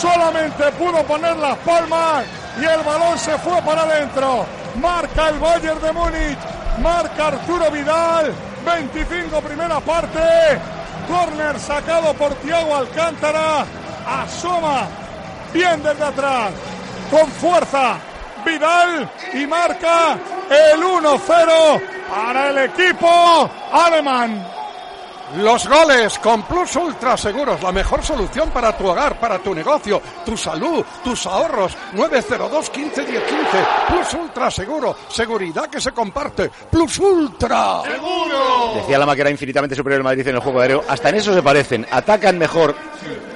solamente pudo poner las palmas y el balón se fue para adentro. Marca el Bayern de Múnich, marca Arturo Vidal, 25 primera parte, corner sacado por Tiago Alcántara, asoma bien desde atrás, con fuerza. Vidal y marca el 1-0 para el equipo alemán.
Los goles con Plus Ultra Seguros, la mejor solución para tu hogar, para tu negocio, tu salud, tus ahorros. 902 15 10 15. Plus Ultra Seguro, seguridad que se comparte. Plus Ultra.
Decía Lama que era infinitamente superior el Madrid en el juego aéreo. Hasta en eso se parecen. Atacan mejor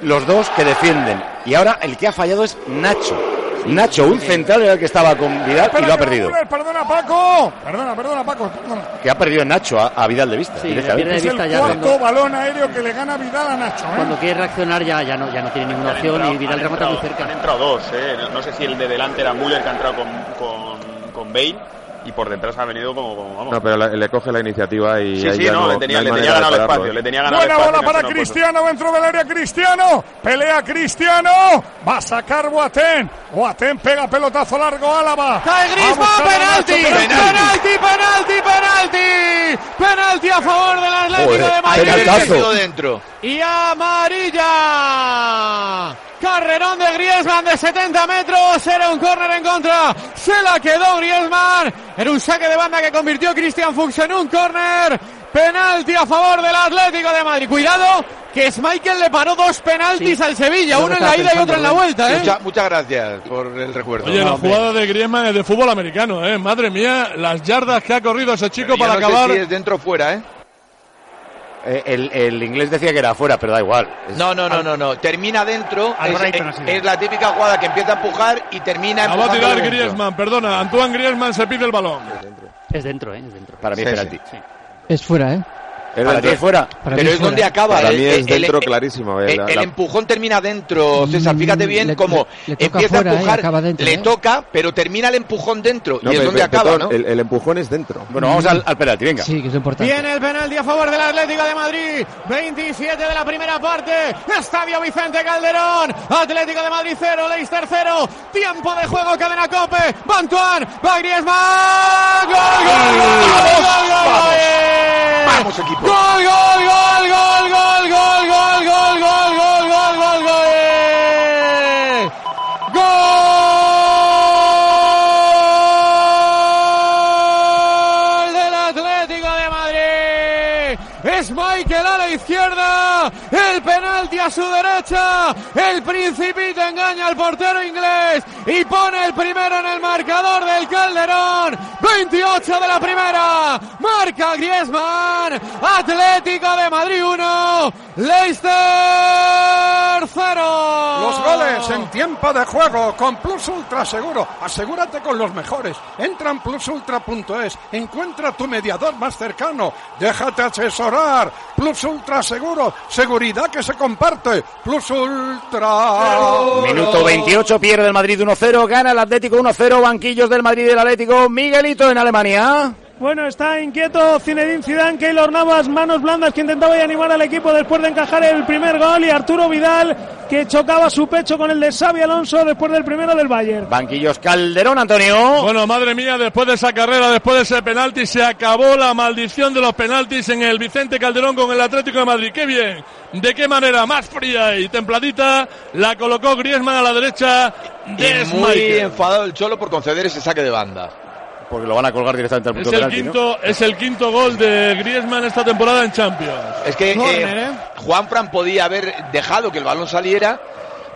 los dos que defienden. Y ahora el que ha fallado es Nacho. Nacho, un central era el que estaba con Vidal y lo ha perdido.
Perdona, Paco. Perdona, perdona, Paco. Perdona.
Que ha perdido Nacho a, a Vidal de vista.
Sí, pierde de
Es el
vista ya
cuarto balón aéreo que le gana Vidal a Nacho. ¿eh?
cuando quiere reaccionar ya, ya, no, ya no tiene ninguna opción y Vidal remata muy cerca.
Han entrado dos, ¿eh? No sé si el de delante era Müller que ha entrado con, con, con Bale y por detrás ha venido como, como vamos.
No, pero le, le coge la iniciativa y
sí,
ahí
sí,
ya
no,
no,
le tenía,
no
le tenía ganado el espacio,
¿eh?
le tenía ganado
Buena bola para. Cristiano dentro del área Cristiano. Pelea Cristiano. Va a sacar Boateng. Boateng pega pelotazo largo Álava.
Cae
Va a
Griezmann,
buscar a
penalti,
Nacho,
penalti, penalti, penalti, penalti a favor del Atlético
Joder,
de Madrid.
penaltazo.
Dentro.
Y amarilla. Carrerón de Griezmann de 70 metros. Era un córner en contra. Se la quedó Griezmann. Era un saque de banda que convirtió Christian Fuchs en un córner. Penalti a favor del Atlético de Madrid. Cuidado, que Schmeichel le paró dos penaltis
Sí.
al Sevilla. Uno en la ida y otro en la
pensando,
vuelta, ¿eh?
Mucha- muchas gracias por el recuerdo.
Oye,
No,
la
hombre.
jugada de Griezmann es de fútbol americano, ¿eh? Madre mía, las yardas que ha corrido ese chico
Pero
para
no sé
acabar.
si es dentro o fuera, ¿eh?
Eh, el, el inglés decía que era afuera, pero da igual. Es-
No, no, no, no, no. Termina dentro. Es, es-
así.
es la típica jugada que empieza a empujar y termina
La va a tirar
dentro.
Griezmann, perdona. Antoine Griezmann se pide el balón.
Es dentro, ¿eh? Es dentro.
Para mí es
Sí,
penalti.
Es fuera, ¿eh?
¿Es para ti es fuera?
Para
Pero
es
donde acaba.
Para
el,
mí es
el-
dentro
el-
clarísimo. eh,
el-
la-
el
la-
empujón termina dentro, César. Fíjate bien
Le-
cómo
le- le toca
empieza
fuera,
a
¿eh?
empujar,
dentro,
le
¿eh?
toca, pero termina el empujón dentro.
No,
y es
pe-
donde
pe-
acaba,
Petón,
¿no?
el, el empujón es dentro.
Bueno, vamos al, al penalti, venga.
Sí, que es importante.
Viene el penalti a favor del Atlético de Madrid. 27 de la primera parte. Estadio Vicente Calderón. Atlético de Madrid 0, Leicester 0. Tiempo de juego, cadena Cope. Va Antoine, va Griezmann. ¡Gol, gol, gol! gol, gol, gol, gol!
Vamos, equipo.
¡Gol, gol, gol, gol, gol, gol, gol, gol, gol, gol, gol, gol, gol! ¡Gol del Atlético de Madrid! Es Michael a la izquierda, el penalti a su derecha, el principito engaña al portero inglés y pone el primero en el marcador del Calderón. 28 de la primera, marca Griezmann, Atlético de Madrid 1, Leicester 0.
Los goles en tiempo de juego con Plus Ultra Seguro. Asegúrate con los mejores. Entra en plusultra.es. Encuentra tu mediador más cercano. Déjate asesorar. Plus Ultra Seguro. Seguridad que se comparte. Plus Ultra.
Minuto 28, pierde el Madrid 1-0, gana el Atlético 1-0, banquillos del Madrid y del Atlético. Miguelito en Alemania.
Bueno, está inquieto Zinedine Zidane, Keylor Navas, manos blandas que intentaba animar al equipo después de encajar el primer gol y Arturo Vidal que chocaba su pecho con el de Xavi Alonso después del primero del Bayern.
Banquillos Calderón, Antonio.
Bueno, madre mía, después de esa carrera, después de ese penalti, se acabó la maldición de los penaltis en el Vicente Calderón con el Atlético de Madrid. ¡Qué bien! ¿De qué manera? Más fría y templadita, la colocó Griezmann a la derecha de
Y muy enfadado el Cholo por conceder ese saque de banda.
Porque lo van a colgar directamente al punto
Es el,
penalti, ¿no?
quinto, es el quinto gol de Griezmann esta temporada en Champions.
Es que eh,
¿eh?
Juan Fran podía haber dejado que el balón saliera.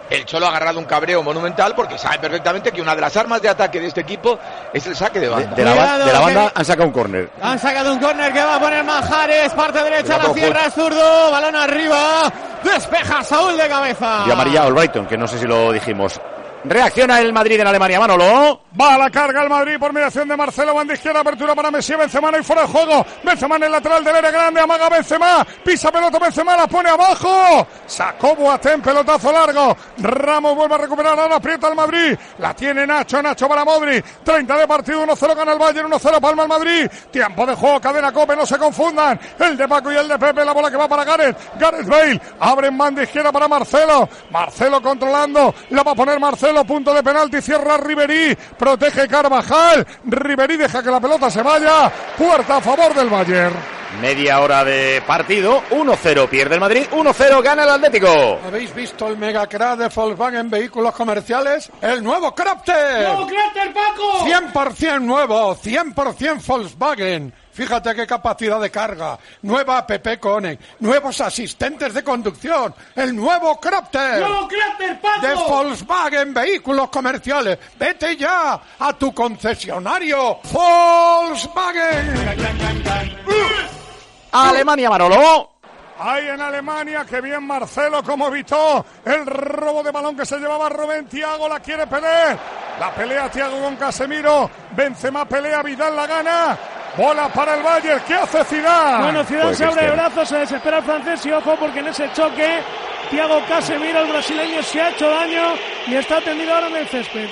El Cholo ha agarrado un cabreo monumental porque sabe perfectamente que una de las armas de ataque de este equipo es el saque de banda.
De la, ba-
Cuidado,
de la banda han sacado un córner.
Han sacado un córner que va a poner Manjares, parte derecha, la cierra es zurdo, balón arriba, despeja Saúl de cabeza.
Y amarilla al Brighton, que no sé si lo dijimos. Reacciona el Madrid en Alemania, Manolo.
Va a la carga el Madrid por mediación de Marcelo. Banda izquierda, apertura para Messi. Benzema hay fuera de juego. Benzema en el lateral del área grande. Amaga Benzema. Pisa pelota Benzema. La pone abajo. Sacó Boateng. Pelotazo largo. Ramos vuelve a recuperar. Ahora aprieta el Madrid. La tiene Nacho. Nacho para Modri. 30 de partido. 1-0 gana el Bayern. 1-0 palma el Madrid. Tiempo de juego. Cadena Cope. No se confundan. El de Paco y el de Pepe. La bola que va para Gareth. Gareth Bale. Abre en banda izquierda para Marcelo. Marcelo controlando. La va a poner Marcelo. Punto de penalti. Cierra Ribery. Protege Carvajal. Ribery deja que la pelota se vaya. Puerta a favor del Bayern.
Media hora de partido. 1-0 pierde el Madrid. 1-0 gana el Atlético.
¿Habéis visto el mega crack de Volkswagen Vehículos Comerciales? ¡El nuevo Crafter!
¡Nuevo Crafter, Paco!
100% nuevo, 100% Volkswagen. Fíjate qué capacidad de carga. Nueva app Connect. Nuevos asistentes de conducción. El nuevo Crafter.
¡Nuevo Crafter, Paco!
De Volkswagen Vehículos Comerciales. Vete ya a tu concesionario Volkswagen.
Alemania, Manolo.
Hay en Alemania, que bien Marcelo como evitó el robo de balón que se llevaba Rubén Tiago, la quiere Pelé. La pelea Tiago con Casemiro, Benzema pelea, Vidal la gana. Bola para el Bayern, ¿qué hace Zidane?
Bueno, Zidane
Pues
se abre de brazos, se desespera el francés y ojo porque en ese choque Thiago Casemiro, el brasileño, se ha hecho daño y está tendido ahora en el césped.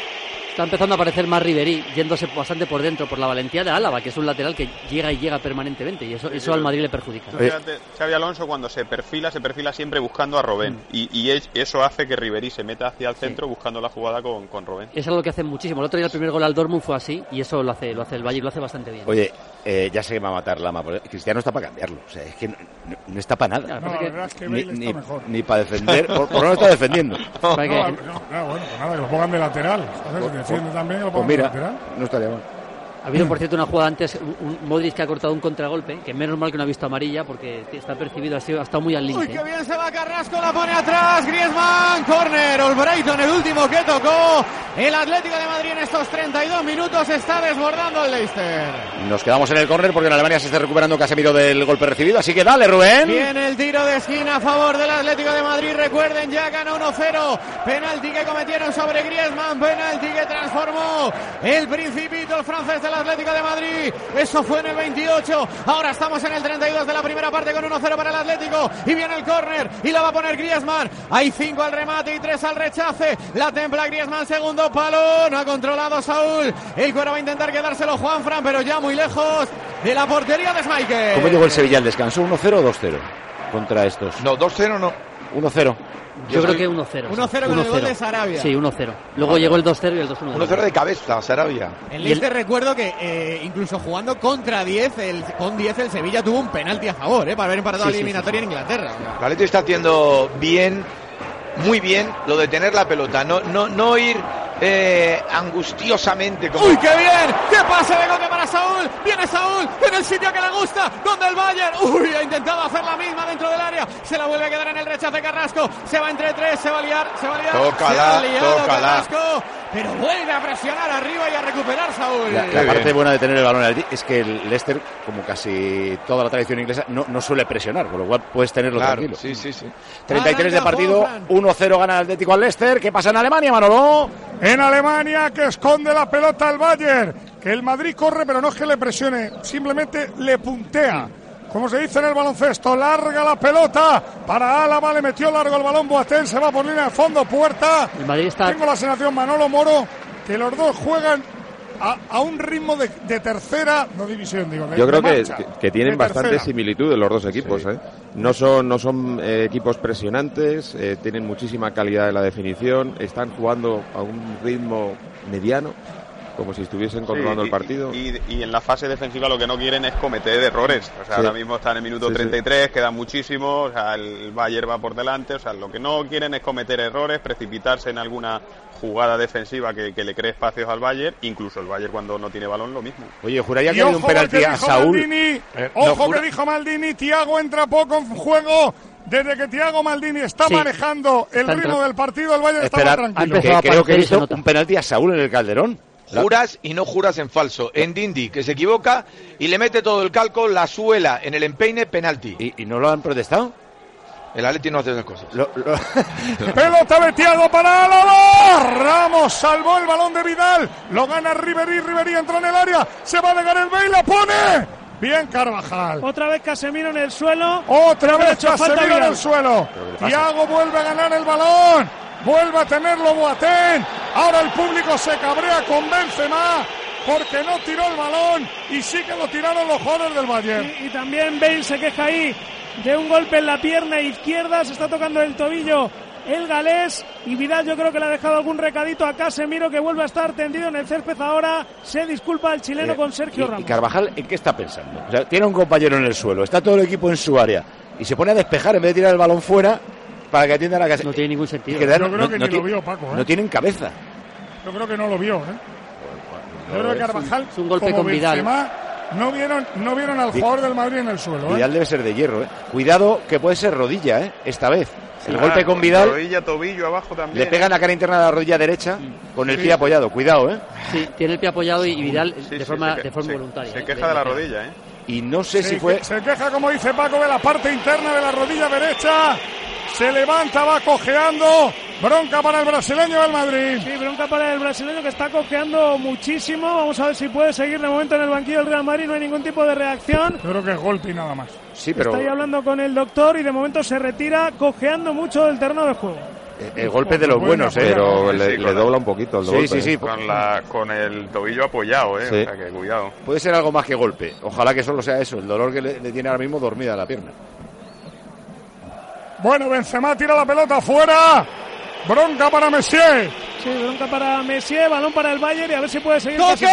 Está empezando a aparecer más Ribery, yéndose bastante por dentro, por la valentía de Álava, que es un lateral que llega y llega permanentemente, y eso, eso al Madrid le perjudica.
Fíjate, Xavi Alonso cuando se perfila, se perfila siempre buscando a Robén. Y, y es- eso hace que Ribery se meta hacia el centro buscando la jugada con, con Robén.
Es algo que hacen muchísimo. El otro día el primer gol al Dortmund fue así, y eso lo hace, lo hace el Bayern, lo hace bastante bien.
Oye, eh, ya sé que me va a matar Lama. pero Cristiano está para cambiarlo. O sea, es que no, no- no está para nada.
No, la es que
Ni, ni,
está mejor.
ni para defender. Por, por no lo está defendiendo.
No, no, claro, bueno, pues nada, que lo pongan de lateral. ¿sabes? Que defiende también, que lo
Pues
pongan de
mira,
lateral.
no estaría mal.
Ha habido, por cierto, una jugada antes, un, Modric que ha cortado un contragolpe, que menos mal que no ha visto amarilla, porque está percibido, ha, sido, ha estado muy al
Uy,
límite.
qué bien se va Carrasco, la pone atrás, Griezmann, corner, Albrighton, el último que tocó. El Atlético de Madrid en estos 32 minutos está desbordando el Leicester.
Nos quedamos en el córner porque en Alemania se está recuperando Casemiro del golpe recibido. Así que dale, Rubén.
Viene el tiro de esquina a favor del Atlético de Madrid. Recuerden, ya ganó 1-0. Penalti que cometieron sobre Griezmann. Penalti que transformó el principito, el francés Atlético de Madrid. Eso fue en el 28. Ahora estamos en el 32 de la primera parte con 1-0 para el Atlético. Y viene el córner y la va a poner Griezmann. Hay 5 al remate y 3 al rechace. La templa Griezmann, segundo palo. No ha controlado Saúl. El cuero va a intentar quedárselo Juan Fran, pero ya muy lejos de la portería de Schmeichel.
¿Cómo llegó el Sevilla al descanso? ¿1-0 o 2-0? Contra estos.
No, 2-0 no.
1-0.
Yo creo que 1-0.
1-0 con el gol de Sarabia.
Sí, 1-0. Luego llegó el 2-0 y el 2-1.
1-0 de cabeza, Sarabia.
El Leicester recuerdo que eh, incluso jugando contra 10, el, con 10 el Sevilla tuvo un penalti a favor, eh, para haber empatado
Sí,
la
sí,
eliminatoria en Inglaterra.
El Atleti está haciendo bien, muy bien, lo de tener la pelota. No, no, no ir eh, angustiosamente como...
¡Uy, qué bien! ¡Qué pase de golpe para Saúl! Viene Saúl en el sitio que le gusta, donde el Bayern. ¡Uy! Ha intentado hacer la misma dentro del área. Se la vuelve a quedar en el rechace Carrasco. Se va entre tres, se va a liar, se va a liar.
Tócala,
se ha liado
tócala.
Carrasco. Pero vuelve a presionar arriba y a recuperar Saúl.
La, la parte buena de tener el balón es que el Leicester, como casi toda la tradición inglesa, no, no suele presionar, con lo cual puedes tenerlo
Claro,
tranquilo.
sí, sí, sí.
33 de partido,
Juanfran.
1-0 gana el Atlético al Leicester. ¿Qué pasa en Alemania, Manolo?
En Alemania que esconde la pelota al Bayern. Que el Madrid corre, pero no es que le presione, simplemente le puntea. Como se dice en el baloncesto, larga la pelota para Álava, le metió largo el balón Boateng, se va por línea de fondo, puerta.
El Madrid está
Tengo la sensación, Manolo Moro, que los dos juegan a, a un ritmo de, de tercera, no división, digo. de-
Yo creo
de
que,
marcha,
que- que tienen bastante similitud los dos equipos. ¿eh? No son, no son eh, equipos presionantes, eh, tienen muchísima calidad en la definición, están jugando a un ritmo mediano, como si estuviesen controlando
Sí,
el partido.
Y, y en la fase defensiva lo que no quieren es cometer errores. O sea,
Sí.
ahora mismo están en el minuto
Sí, sí.
33, queda muchísimo, o sea, el Bayern va por delante, o sea, lo que no quieren es cometer errores, precipitarse en alguna jugada defensiva que, que le cree espacios al Bayern, incluso el Bayern cuando no tiene balón lo mismo.
Oye, juraría que ha un penalti a Saúl.
Maldini,
Eh,
ojo
no,
que dijo Maldini, Tiago entra poco en juego. Desde que Tiago Maldini está
Sí.
manejando el
Está
ritmo del partido, el Bayern está más tranquilo.
que creo que visto un penalti a Saúl en el Calderón.
Juras y no juras en falso. En Dindi, que se equivoca y le mete todo el calco, la suela en el empeine, penalti.
¿Y, no lo han protestado?
El Atleti no hace esas cosas.
Pelota de Tiago para Álava. Ramos salvó el balón de Vidal. Lo gana Ribery. Ribery entró en el área. Se va a negar el Bale. La pone. Bien Carvajal.
Otra vez Casemiro en el suelo.
Otra vez Casemiro en el suelo. Tiago vuelve a ganar el balón. Vuelve a tenerlo Boateng. Ahora el público se cabrea con Benzema porque no tiró el balón y sí que lo tiraron los jugadores del Bayern.
Y, y también Bale se queja ahí de un golpe en la pierna izquierda. Se está tocando el tobillo el galés. Y Vidal yo creo que le ha dejado algún recadito a Casemiro que vuelve a estar tendido en el césped ahora. Se disculpa el chileno
Eh,
con Sergio
y, y
Ramos.
Carvajal, ¿en qué está pensando? O sea, tiene un compañero en el suelo, está todo el equipo en su área y se pone a despejar en vez de tirar el balón fuera para que atiendan a casa.
No tiene ningún sentido.
Yo
Yo creo que ni lo vio, Paco, ¿eh?
no tienen cabeza.
Yo creo que no lo vio. ¿eh? Yo creo que
es un-
Carvajal,
es un golpe
como
con Vidal.
Benzema, no vieron, no vieron al jugador del Madrid en el suelo. ¿eh?
Vidal debe ser de hierro, ¿eh? Cuidado que puede ser rodilla, ¿eh? Esta vez. El
Ah,
golpe con Vidal
Rodilla, tobillo, abajo también.
le pega en la cara interna de la rodilla derecha con el
Sí.
pie apoyado. Cuidado, ¿eh?
Sí, tiene el pie apoyado y Vidal
Sí,
de
sí,
forma,
que-
de forma
se-
voluntaria.
Se
¿eh?
queja de la rodilla, ¿eh?
Y no sé
se,
si fue...
se queja, como dice Paco, de la parte interna de la rodilla derecha. Se levanta, va cojeando. Bronca para el brasileño del Madrid.
Sí, bronca para el brasileño que está cojeando muchísimo. Vamos a ver si puede seguir de momento en el banquillo del Real Madrid. No hay ningún tipo de reacción.
Yo creo que es golpe y nada más.
Sí, pero
Está ahí hablando con el doctor y de momento se retira cojeando mucho del terreno de juego.
eh, el golpe de los buenos, ¿eh?
Pero
Sí,
le,
sí,
dobla un poquito el
Sí,
golpe.
sí, sí.
Con, la, con el tobillo apoyado, ¿eh?
Sí.
O sea que cuidado.
Puede ser algo más que golpe. Ojalá que solo sea eso, el dolor que le, le tiene ahora mismo dormida la pierna.
Bueno, Benzema tira la pelota fuera. Bronca para Messier.
Sí, bronca para Messier, balón para el Bayern y a ver si puede seguir.
¡Toque!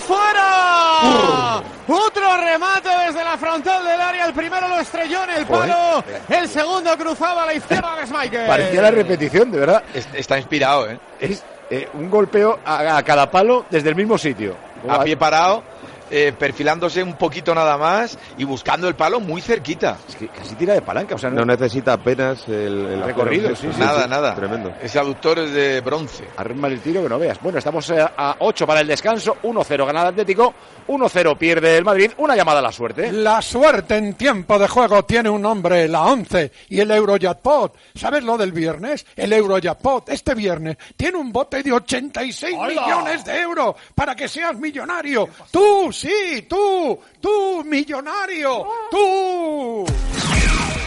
¡Fuera! Otro remate desde la frontal del área. El primero lo estrelló en el palo. El segundo cruzaba a la izquierda de Schmeichel.
Parecía la repetición, de verdad.
Es- Está inspirado, ¿eh?
Es eh, un golpeo a, a cada palo desde el mismo sitio.
A pie parado, eh, perfilándose un poquito nada más y buscando el palo muy cerquita.
Es que casi tira de palanca, o sea,
No necesita apenas el, el
Recorrido,
acero.
sí, sí,
nada, nada.
Tremendo.
Ese aductor es de bronce.
Arma el tiro que no veas. Bueno, estamos eh, a 8 para el descanso. 1-0 ganada Atlético. 1-0 pierde el Madrid. Una llamada a la suerte.
La suerte en tiempo de juego tiene un nombre, la 11, y el Eurojackpot. ¿Sabes lo del viernes? El Eurojackpot este viernes tiene un bote de 86 millones de euros para que seas millonario. Tú, sí, tú, tú, millonario, tú.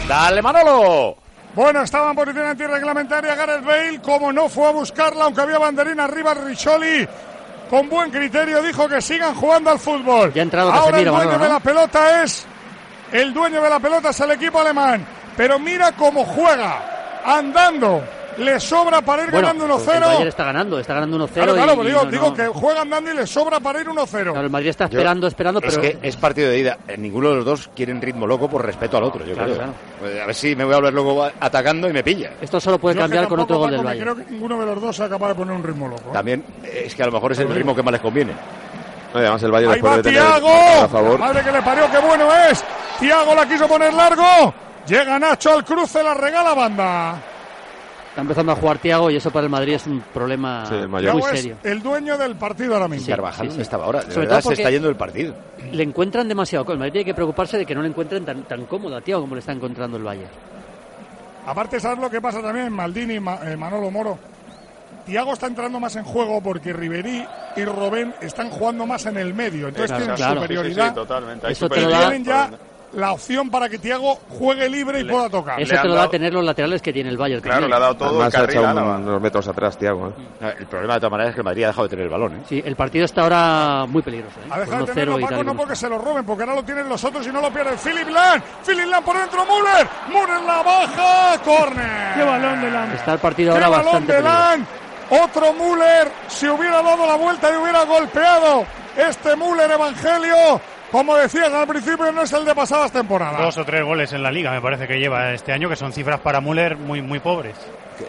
Dale, Manolo.
Bueno, estaba en posición antirreglamentaria Gareth Bale, como no fue a buscarla, aunque había banderina arriba, Richoli con buen criterio dijo que sigan jugando al fútbol.
Ya ha entrado
Ahora el dueño
Manolo,
de la pelota es el dueño de la pelota es el equipo alemán, pero mira cómo juega, andando. Le sobra para ir
Bueno,
ganando
pues el Bayern
1-0.
está ganando, está ganando 1-0.
Claro, claro,
y-
pero
y
digo,
no,
digo
no.
que juega andando y le sobra para ir 1-0.
Claro, el Madrid está
Yo-
esperando, esperando,
Es
pero
que es partido de ida. Eh, Ninguno de los dos quieren ritmo loco por respeto al otro, yo
Claro,
creo. Eh, A ver si me voy a volver luego atacando y me pilla.
esto solo puede
Yo
cambiar con otro gol del Bayern.
Creo que ninguno de los dos sea capaz de poner un ritmo loco. ¿eh?
También eh, es que a lo mejor es el ritmo que más les conviene.
Además el Bayern
Ahí
después
va
de tener
Tiago.
a favor.
Madre que le parió, qué bueno es. Tiago la quiso poner largo. Llega Nacho al cruce, la regala banda.
Está empezando a jugar Tiago y eso para el Madrid es un problema
Sí, el mayor.
muy
es
serio.
el dueño del partido ahora mismo.
Carvajal,
sí,
¿dónde
sí.
estaba ahora? De
Sobre
verdad
todo
se está yendo el partido.
Le encuentran demasiado. El Madrid tiene que preocuparse de que no le encuentren tan, tan cómodo a Tiago como le está encontrando el Bayern.
Aparte, ¿sabes lo que pasa también? Maldini, Ma- eh, Manolo Moro. Tiago está entrando más en juego porque Ribery y Robén están jugando más en el medio. Entonces
Claro,
tienen
claro.
superioridad.
Sí, sí, totalmente. Hay
Eso te
Y
lo da-
tienen ya la opción para que Tiago juegue libre y pueda tocar.
Eso te lo da tener los laterales que tiene el Bayern.
Claro,
también.
le ha dado todo
Además,
el
ha echado
a Álava.
unos metros atrás, Tiago. ¿eh?
El problema de todas maneras es que el Madrid ha dejado de tener el balón. ¿eh?
Sí, el partido está ahora muy peligroso. ¿eh?
Ha dejado de
1-0
tenerlo Paco no porque se lo roben, porque ahora lo tienen los otros y no lo pierden. Philip Lang, Philip Lang por dentro, Müller, Müller la baja, córner.
Qué balón de la.
Está el partido
¡Qué
ahora
balón
bastante
de
peligroso.
Lang! Otro Müller, si hubiera dado la vuelta y hubiera golpeado este Müller Evangelio, como decías al principio, no es el de pasadas temporadas.
Dos o tres goles en la liga me parece que lleva este año, que son cifras para Müller muy, muy pobres.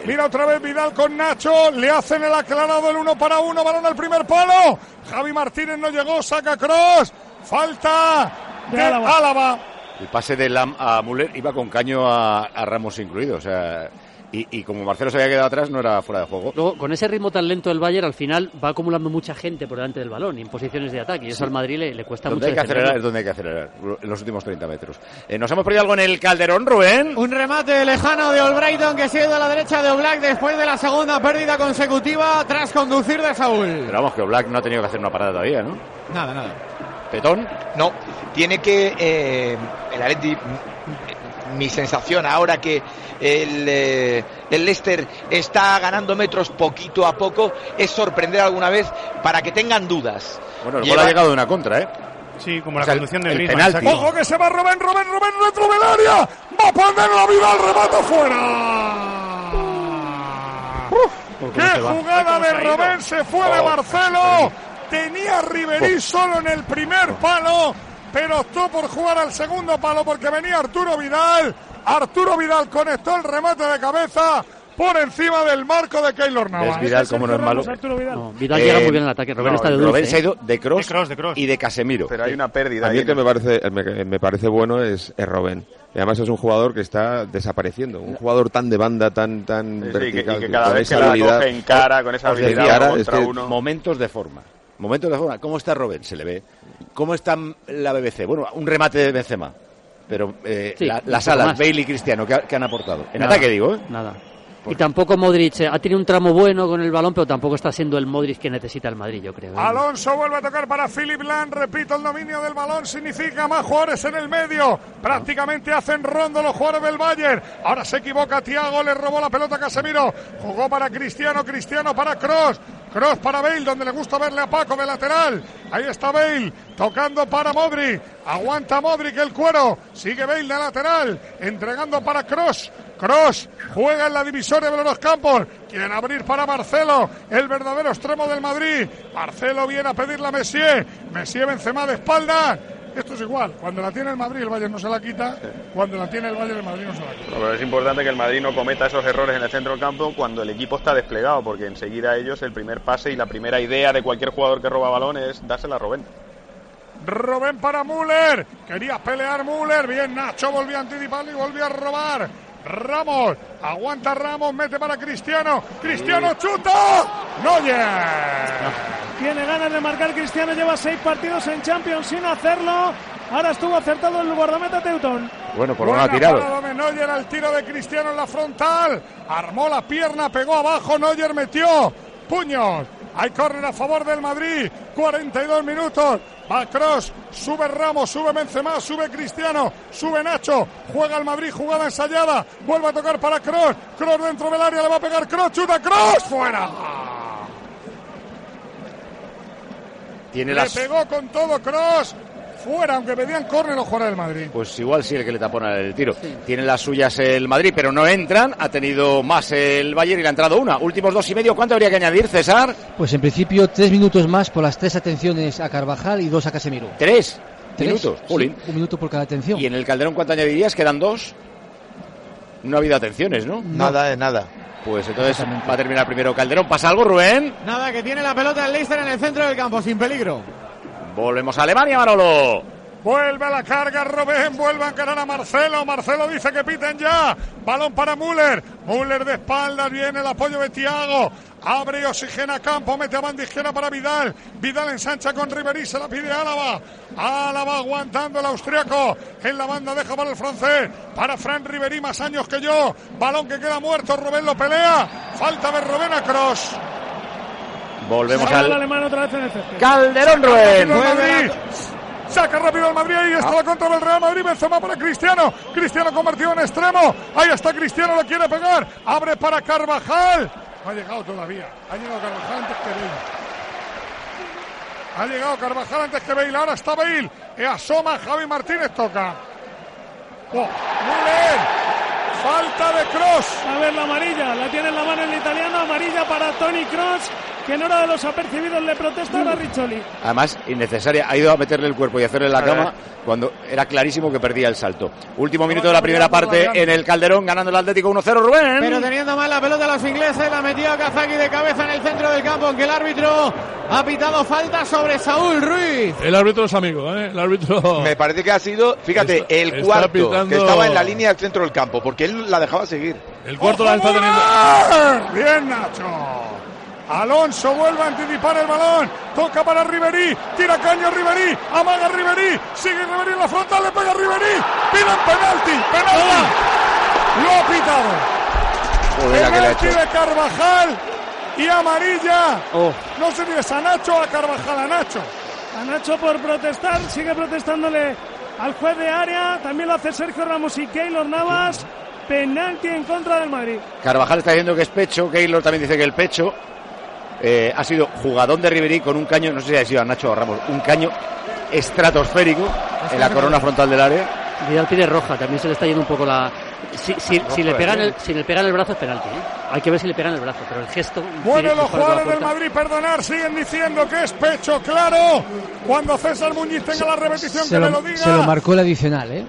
Mira otra vez Vidal con Nacho, le hacen el aclarado el uno para uno, balón al primer palo. Javi Martínez no llegó, saca cross, falta de,
De Álava.
Álava.
El pase de Lam a Müller iba con caño a, a Ramos incluido. O sea, y, y como Marcelo se había quedado atrás, no era fuera de juego.
Luego, con ese ritmo tan lento del Bayern, al final va acumulando mucha gente por delante del balón y en posiciones de ataque. Y eso al Madrid le, le cuesta mucho.
hay que acelerar es donde hay que acelerar, en los últimos 30 metros. Eh, ¿Nos hemos perdido algo en el Calderón, Rubén?
Un remate lejano de Albrighton que se ha ido a la derecha de Oblak después de la segunda pérdida consecutiva tras conducir de Saúl.
Pero vamos, que Black no ha tenido que hacer una parada todavía, ¿no?
Nada, nada.
Petón.
No, tiene que eh, el Atleti, mi sensación ahora que el, eh, el Leicester está ganando metros poquito a poco es sorprender alguna vez para que tengan dudas.
Bueno, el
Lleva-
gol ha llegado de una contra, ¿eh?
Sí, como
O
la
sea,
conducción de
el
Griezmann.
penalti.
Ojo que se va Robén, Robén, Robén dentro del área. Va a poner la vida al remate fuera. ¡Qué jugada de Robén! Se fue de Marcelo. Tenía a Ribery solo en el primer palo, pero optó por jugar al segundo palo porque venía Arturo Vidal. Arturo Vidal conectó el remate de cabeza por encima del marco de Keylor Navas.
¿Ves Vidal como no es malo?
Vidal.
No, Vidal llega muy bien al ataque. Robén
no,
está de dulce.
Robén se ha ido de cross,
De cross, de cross.
y de Casemiro.
Pero hay una pérdida
A mí el que me parece, me, me parece bueno es, es Robben. Y además es un jugador que está desapareciendo. Un jugador tan de banda, tan, tan
Sí, sí, que-
vertical.
y que
que
cada vez que la
habilidad-
coge en cara, con esa habilidad
es
contra
que-
uno.
Momentos de forma. Momentos de forma. ¿Cómo está Robén? Se le ve. ¿Cómo está la BBC? Bueno, un remate de Benzema. Pero eh,
Sí,
la- las alas. Bale y Cristiano, ¿qué, ha- qué han aportado? En
Nada,
ataque, digo, ¿eh?
Nada. Y tampoco Modric eh, ha tenido un tramo bueno con el balón, pero tampoco está siendo el Modric que necesita el Madrid, yo creo. ¿eh?
Alonso vuelve a tocar para Philip Land. Repito, el dominio del balón significa más jugadores en el medio. Prácticamente hacen rondo los jugadores del Bayern. Ahora se equivoca Tiago, le robó la pelota a Casemiro. Jugó para Cristiano, Cristiano para Cross. Cross para Bale, donde le gusta verle a Paco de lateral. Ahí está Bale, tocando para Modric. Aguanta Modric el cuero. Sigue Bale de lateral, entregando para Cross. Cross juega en la divisoria de los campos. Quieren abrir para Marcelo, el verdadero extremo del Madrid. Marcelo viene a pedirle a Messier. Messier Benzema de espalda. Esto es igual. Cuando la tiene el Madrid, el Bayern no se la quita. Cuando la tiene el Bayern, el Madrid no se la quita.
Pero es importante que el Madrid no cometa esos errores en el centro del campo cuando el equipo está desplegado, porque enseguida ellos el primer pase y la primera idea de cualquier jugador que roba balón es dársela a Robén.
Robén para Müller. Quería pelear Müller. Bien, Nacho volvió a anticipar y volvió a robar. Ramos. Aguanta Ramos. Mete para Cristiano. Cristiano chuta. Neuer.
Tiene ganas de marcar Cristiano, lleva seis partidos en Champions sin hacerlo. Ahora estuvo acertado el guardameta Teuton.
Bueno, por lo menos ha tirado.
Neuer al tiro de Cristiano en la frontal. Armó la pierna, pegó abajo. Neuer metió. Puños. Hay córner a favor del Madrid. 42 minutos. Va Cross. Sube Ramos. Sube Benzema. Sube Cristiano. Sube Nacho. Juega el Madrid. Jugada ensayada. Vuelve a tocar para Cross. Cross dentro del área. Le va a pegar Cross. Chuta Cross. Fuera.
Tiene
Le
las...
pegó con todo Cross. Fuera, aunque pedían córner los jugadores del Madrid.
Pues igual sí el que le tapona el tiro. Tiene las suyas el Madrid, pero no entran. Ha tenido más el Bayern y le ha entrado una. Últimos dos y medio. ¿Cuánto habría que añadir, César?
Pues en principio tres minutos más por las tres atenciones a Carvajal y dos a Casemiro.
¿Tres?
Tres,
minutos.
sí, un minuto por cada atención.
¿Y en el Calderón cuánto añadirías? Quedan dos. No ha habido atenciones, ¿no?
Nada de nada.
Pues entonces va a terminar primero Calderón. ¿Pasa algo, Rubén?
Nada, que tiene la pelota el Leicester en el centro del campo, sin peligro.
Volvemos a Alemania, Manolo.
Vuelve a la carga Robén, vuelve a encarar a Marcelo. Marcelo dice que piten ya. Balón para Müller. Müller de espaldas, viene el apoyo de Tiago. Abre y oxigena campo, mete a banda izquierda para Vidal. Vidal ensancha con Ribery, se la pide Álava. Álava aguantando el austriaco. En la banda deja para el francés. Para Fran Ribery, más años que yo. Balón que queda muerto, Robén lo pelea. Falta de Robén a Cross.
Volvemos al
alemán otra vez en el césped.
Calderón Rubén.
Saca rápido el Madrid. Ahí está la contra del Real Madrid. Benzema para Cristiano. Cristiano convertido en extremo. Ahí está Cristiano. Lo quiere pegar. Abre para Carvajal. No ha llegado todavía. Ha llegado Carvajal antes que Bale. Ha llegado Carvajal antes que Bale. Ahora está Bale. E asoma Javi Martínez. Toca. Oh, muy bien. Falta de Cross.
A ver la amarilla, la tiene en la mano el italiano, amarilla para Tony Cross, que en hora de los apercibidos le protesta a Riccioli.
Además, innecesaria. Ha ido a meterle el cuerpo y hacerle la cama cuando era clarísimo que perdía el salto. Último minuto de la primera parte en el Calderón, ganando el Atlético 1-0, Rubén.
Pero teniendo mal la pelota los ingleses, la metió Kazaki de cabeza en el centro del campo, aunque el árbitro ha pitado falta sobre Saúl Ruiz.
El árbitro es amigo, ¿eh? El árbitro.
Me parece que ha sido, fíjate,
Está-
el cuarto
pitando-
que estaba en la línea del centro del campo, porque él la dejaba seguir.
El cuarto la está teniendo.
Bien, Nacho. Alonso vuelve a anticipar el balón. Toca para Riverí. Tira caño Riverí. Amaga Riverí. Sigue Riverí en la frontal. Le pega Riverí. Piden penalti. Penalti. Lo ha pitado.
Joder,
penalti de Carvajal. Y amarilla.
Oh.
No sé si es a Nacho o a Carvajal. A Nacho.
A Nacho por protestar, sigue protestándole al juez de área, también lo hace Sergio Ramos y Keylor Navas. Penalti en contra del Madrid.
Carvajal está diciendo que es pecho. Keylor también dice que el pecho. Eh, ha sido jugadón de Riverí con un caño, no sé si ha sido a Nacho o a Ramos, un caño estratosférico en la corona frontal del área.
Vidal tiene roja, también se le está yendo un poco la. Si, si, si le pegan el, si le pegan el brazo es penalti. ¿eh? Hay que ver si le pegan el brazo, pero el gesto.
Bueno, los jugadores del. Madrid, perdonar, siguen diciendo que es pecho claro. Cuando César Muñiz tenga la repetición, que me
lo,
lo diga.
se lo marcó el adicional, ¿eh?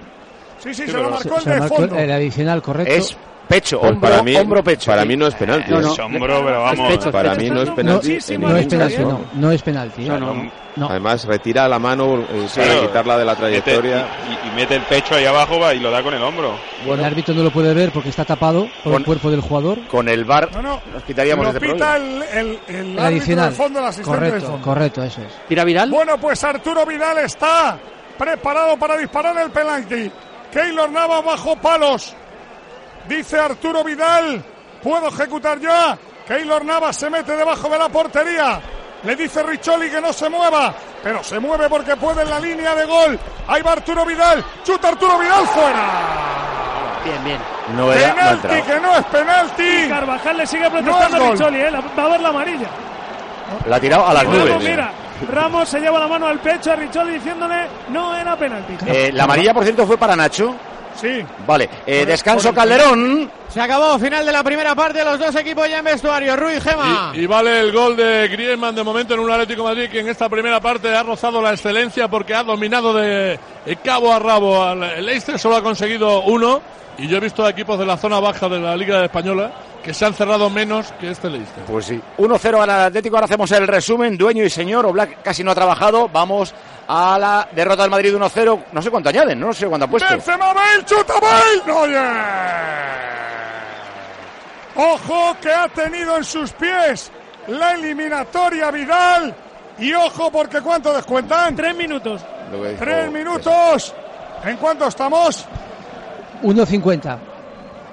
Sí, sí, se lo marcó el
Se lo
de
marcó
fondo.
el adicional, correcto.
Es pecho,
Pues
hombro,
para mí,
hombro, pecho.
Para mí no es penalti.
No, no.
Es hombro, pero vamos.
pecho,
Para
pecho.
mí no es penalti.
No es penalti, no, no es penalti. ¿eh?
No, no.
No.
Además, retira la mano eh, para quitarla de la
Mete-
trayectoria.
y, y mete el pecho ahí abajo va, y lo da con el hombro.
El árbitro no lo puede ver porque está tapado por
Con-
el cuerpo del jugador.
Con el bar
No, no.
nos quitaríamos
pita el, el, el,
El adicional.
del fondo, el del
Correcto,
fondo.
correcto, eso es.
Tira Vidal.
Bueno, pues Arturo Vidal está preparado para disparar el penalti. Keylor Navas bajo palos. Dice Arturo Vidal, puedo ejecutar ya. Keylor Navas se mete debajo de la portería. Le dice Richoli que no se mueva, pero se mueve porque puede en la línea de gol. Ahí va Arturo Vidal, chuta Arturo Vidal fuera.
Bien, bien.
No era,
penalti que no es penalti.
Carvajal le sigue protestando
No
a
es gol.
Riccioli, ¿eh? La- va a ver la amarilla.
La ha tirado a las
Ramos,
nubes.
mira, Ramos se lleva la mano al pecho a Riccioli diciéndole no era penalti.
Eh, la amarilla, por cierto, fue para Nacho.
Sí.
Vale, eh, descanso Calderón.
Se acabó, final de la primera parte, los dos equipos ya en vestuario. Ruiz Gema.
Y, y vale el gol de Griezmann de momento en un Atlético de Madrid que en esta primera parte ha rozado la excelencia porque ha dominado de cabo a rabo al el Leicester, solo ha conseguido uno. Y yo he visto a equipos de la zona baja de la Liga Española que se han cerrado menos que este Leicester.
Pues sí. 1-0 gana el Atlético. Ahora hacemos el resumen. Dueño y señor. Oblak casi no ha trabajado. Vamos a la derrota del Madrid 1-0. No sé cuánto añaden, no sé cuánto ha puesto.
Benzema Bale, chuta Bale. Oye. Ojo que ha tenido en sus pies la eliminatoria Vidal. Y ojo porque ¿cuánto descuentan?
Tres minutos.
Tres minutos. ¿En cuánto estamos?
1.50.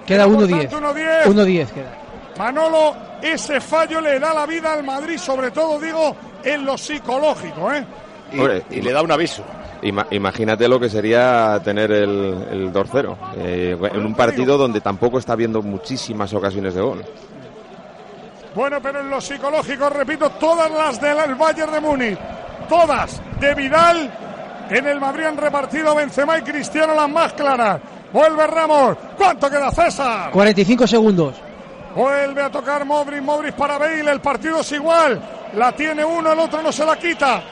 Queda
Por
1.10.
tanto, 1.10.
1.10 queda.
Manolo, ese fallo le da la vida al Madrid, sobre todo digo en lo psicológico, ¿eh?
Y,
Hombre,
y le da un aviso.
Ima- imagínate lo que sería tener el, el 2-0 eh, en un partido donde tampoco está habiendo muchísimas ocasiones de gol.
Bueno, pero en lo psicológico, repito, todas las del Bayern de Múnich, todas de Vidal, en el Madrid han repartido Benzema y Cristiano las más claras. Vuelve Ramos. ¿Cuánto queda César?
45 segundos.
Vuelve a tocar Modric, Modric para Bale, el partido es igual. La tiene uno, el otro no se la quita.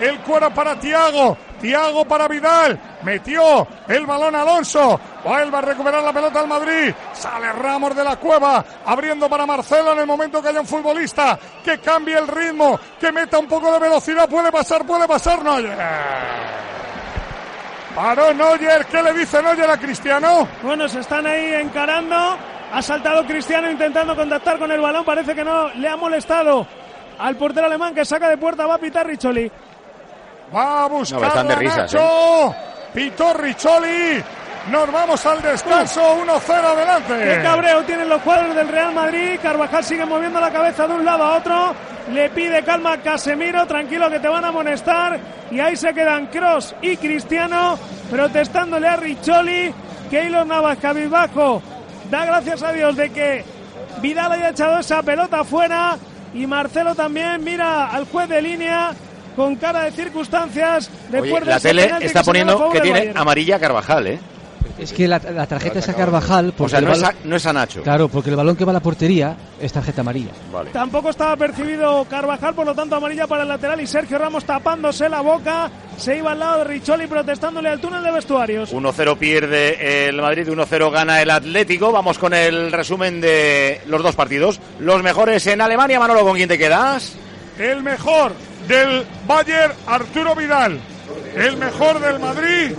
El cuero para Tiago, Tiago para Vidal, metió el balón Alonso, vuelve a recuperar la pelota al Madrid, sale Ramos de la cueva, abriendo para Marcelo en el momento que haya un futbolista que cambie el ritmo, que meta un poco de velocidad, puede pasar, puede pasar, no. Paró Neuer. ¿Qué le dice Neuer a Cristiano?
Bueno, se están ahí encarando. Ha saltado Cristiano intentando contactar con el balón. Parece que no le ha molestado al portero alemán que saca de puerta. Va a pitar Richoli.
Va a buscar
No, están de risas,
Nacho. Pitó Richoli. Nos vamos al descanso. 1-0 adelante.
Qué cabreo tienen los cuadros del Real Madrid. Carvajal sigue moviendo la cabeza de un lado a otro. Le pide calma a Casemiro. Tranquilo que te van a amonestar. Y ahí se quedan Cross y Cristiano protestándole a Richoli. Keylor Navas cabizbajo. Da gracias a Dios de que Vidal haya echado esa pelota afuera. Y Marcelo también mira al juez de línea con cara de circunstancias.
Oye, la tele está
que
poniendo que tiene amarilla Carvajal, ¿eh?
Es que la, la tarjeta es a Carvajal.
O sea, no es, a, no es a Nacho.
Claro, porque el balón que va a la portería es tarjeta amarilla.
Vale.
Tampoco estaba percibido Carvajal, por lo tanto amarilla para el lateral y Sergio Ramos tapándose la boca. Se iba al lado de Richoli protestándole al túnel de vestuarios.
1-0 pierde el Madrid, 1-0 gana el Atlético. Vamos con el resumen de los dos partidos. Los mejores en Alemania. Manolo, ¿con quién te quedas?
El mejor del Bayern, Arturo Vidal. El mejor del Madrid,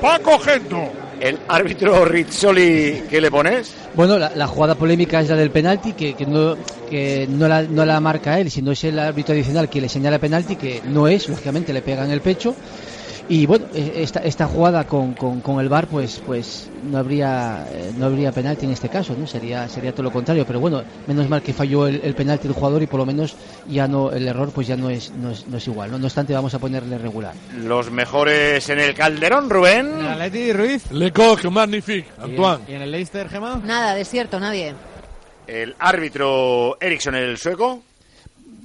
Paco Gento.
El árbitro Rizzoli, ¿qué le pones?
Bueno, la, la jugada polémica es la del penalti, que, que no, que no, la, no la marca él, sino es el árbitro adicional que le señala penalti, que no es, lógicamente le pega en el pecho. Y bueno, eh, esta, esta jugada con, con, con el VAR, pues, pues no habría eh, no habría penalti en este caso, ¿no? Sería, sería todo lo contrario. Pero bueno, menos mal que falló el, el penalti del jugador y por lo menos ya no, el error pues ya no es, no es, no es igual. ¿no? no obstante, vamos a ponerle regular.
Los mejores en el Calderón, Rubén.
Atleti Ruiz.
Lecoq, magnifique, Antoine.
¿Y en el Leicester, Gemma?
Nada, desierto, nadie.
El árbitro Eriksson, el sueco.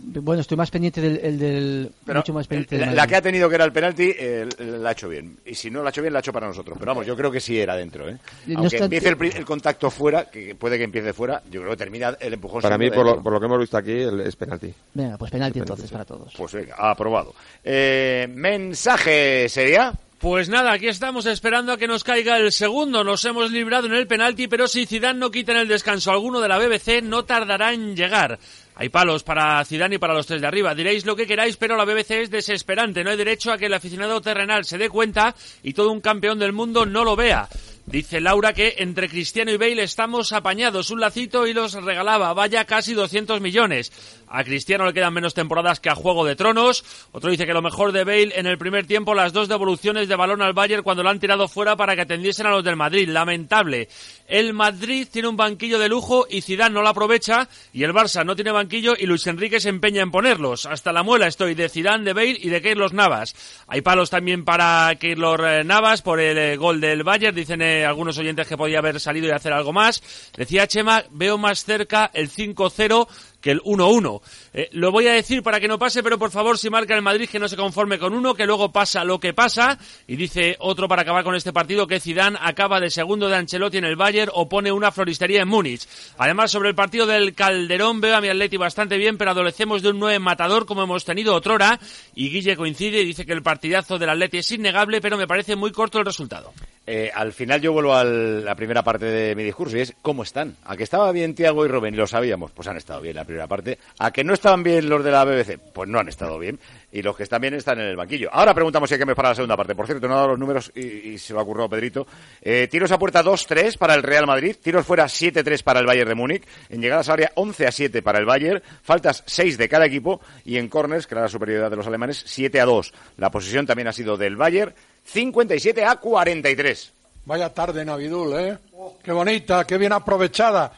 Bueno, estoy más pendiente del, el del
Pero
mucho más pendiente del
la, que ha tenido que era el penalti, eh, la ha hecho bien. Y si no la ha hecho bien, la ha hecho para nosotros. Pero vamos, yo creo que sí era dentro. ¿eh?
No
Aunque empiece el, contacto fuera, que puede que empiece fuera, yo creo que termina el empujón.
Para mí, por lo,
dentro.
por lo que hemos visto aquí, el- es penalti.
Venga, pues penalti entonces para todos.
Pues venga, aprobado. Eh, mensaje sería.
Pues nada, aquí estamos esperando a que nos caiga el segundo. Nos hemos librado en el penalti, pero si Zidane no quita en el descanso alguno de la BBC, no tardará en llegar. Hay palos para Zidane y para los tres de arriba. Diréis lo que queráis, pero la BBC es desesperante. No hay derecho a que el aficionado terrenal se dé cuenta y todo un campeón del mundo no lo vea. Dice Laura que entre Cristiano y Bale estamos apañados. Un lacito y los regalaba. Vaya casi 200 millones. A Cristiano le quedan menos temporadas que a Juego de Tronos. Otro dice que lo mejor de Bale en el primer tiempo, las dos devoluciones de balón al Bayern cuando lo han tirado fuera para que atendiesen a los del Madrid. Lamentable. El Madrid tiene un banquillo de lujo y Zidane no lo aprovecha. Y el Barça no tiene banquillo y Luis Enrique se empeña en ponerlos. Hasta la muela estoy de Zidane, de Bale y de Keylor Navas. Hay palos también para Keylor eh, Navas por el eh, gol del Bayern. Dicen algunos oyentes que podía haber salido y hacer algo más. Decía Chema, veo más cerca el 5-0 que el 1-1. Eh, lo voy a decir para que no pase, pero por favor, si marca el Madrid, que no se conforme con uno, que luego pasa lo que pasa. Y dice otro para acabar con este partido que Zidane acaba de segundo de Ancelotti en el Bayern o pone una floristería en Múnich. Además, sobre el partido del Calderón, veo a mi Atleti bastante bien, pero adolecemos de un nueve matador como hemos tenido otrora. Y Guille coincide y dice que el partidazo del Atleti es innegable, pero me parece muy corto el resultado.
Eh, al final yo vuelvo a la primera parte de mi discurso y es ¿cómo están? A que estaba bien Tiago y Rubén lo sabíamos, pues han estado bien la primera parte. A que no estaban bien los de la BBC, pues no han estado bien. Y los que están bien están en el banquillo. Ahora preguntamos si hay que para la segunda parte. Por cierto, no ha dado los números y, se lo ha ocurrido a Pedrito. Eh, tiros a puerta 2-3 para el Real Madrid. Tiros fuera 7-3 para el Bayern de Múnich. En llegadas a área 11 a 7 para el Bayern. Faltas 6 de cada equipo. Y en corners, que era la superioridad de los alemanes, 7 a 2. La posesión también ha sido del Bayern. 57 a 43.
Vaya tarde, Navidul, ¿eh? Qué bonita, qué bien aprovechada.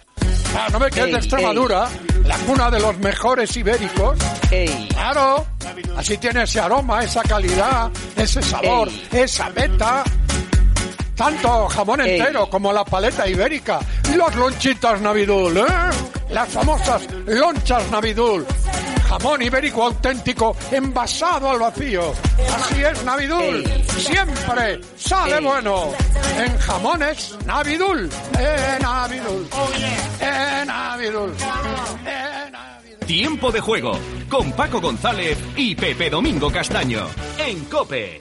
Ah, no me quedes de
Ey,
Extremadura, la cuna de los mejores ibéricos. Claro, así tiene ese aroma, esa calidad, ese sabor, esa beta. Tanto jamón
Ey.
entero como la paleta ibérica. Y las lonchitas Navidul, ¿eh? Las famosas lonchas Navidul. Jamón ibérico auténtico envasado al vacío. Así es Navidul. Siempre sale bueno. En jamones Navidul. En Navidul. En Navidul.
Tiempo de juego con Paco González y Pepe Domingo Castaño en Cope.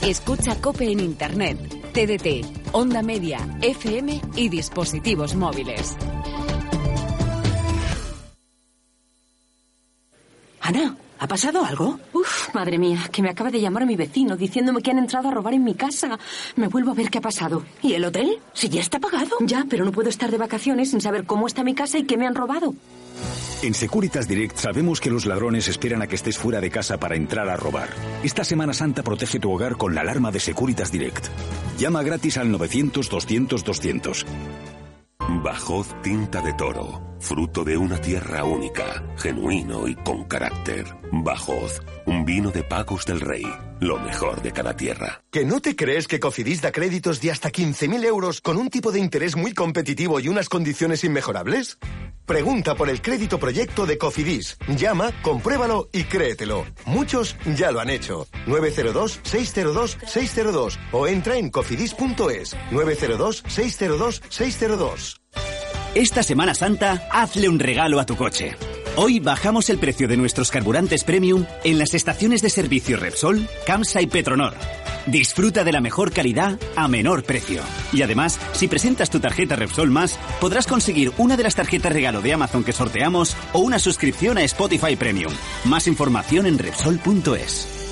Escucha Cope en Internet, TDT, Onda Media, FM y dispositivos móviles.
Ana,
¿Ha pasado algo?
Uf, madre mía, que me acaba de llamar mi vecino diciéndome que han entrado a robar en mi casa. Me vuelvo a ver qué ha pasado.
¿Y el hotel? Si ya está pagado.
Ya, pero no puedo estar de vacaciones sin saber cómo está mi casa y qué me han robado.
En Securitas Direct sabemos que los ladrones esperan a que estés fuera de casa para entrar a robar. Esta Semana Santa protege tu hogar con la alarma de Securitas Direct. Llama gratis al 900-200-200.
Bajoz tinta de toro, fruto de una tierra única, genuino y con carácter. Bajoz, un vino de Pagos del Rey, lo mejor de cada tierra.
¿Que no te crees que Cofidis da créditos de hasta 15.000 euros con un tipo de interés muy competitivo y unas condiciones inmejorables? Pregunta por el crédito proyecto de Cofidis. Llama, compruébalo y créetelo. Muchos ya lo han hecho. 902-602-602 o entra en cofidis.es. 902-602-602.
Esta Semana Santa, hazle un regalo a tu coche. Hoy bajamos el precio de nuestros carburantes premium en las estaciones de servicio Repsol, Camsa y Petronor. Disfruta de la mejor calidad a menor precio. Y además, si presentas tu tarjeta Repsol Más, podrás conseguir una de las tarjetas regalo de Amazon que sorteamos o una suscripción a Spotify Premium. Más información en Repsol.es.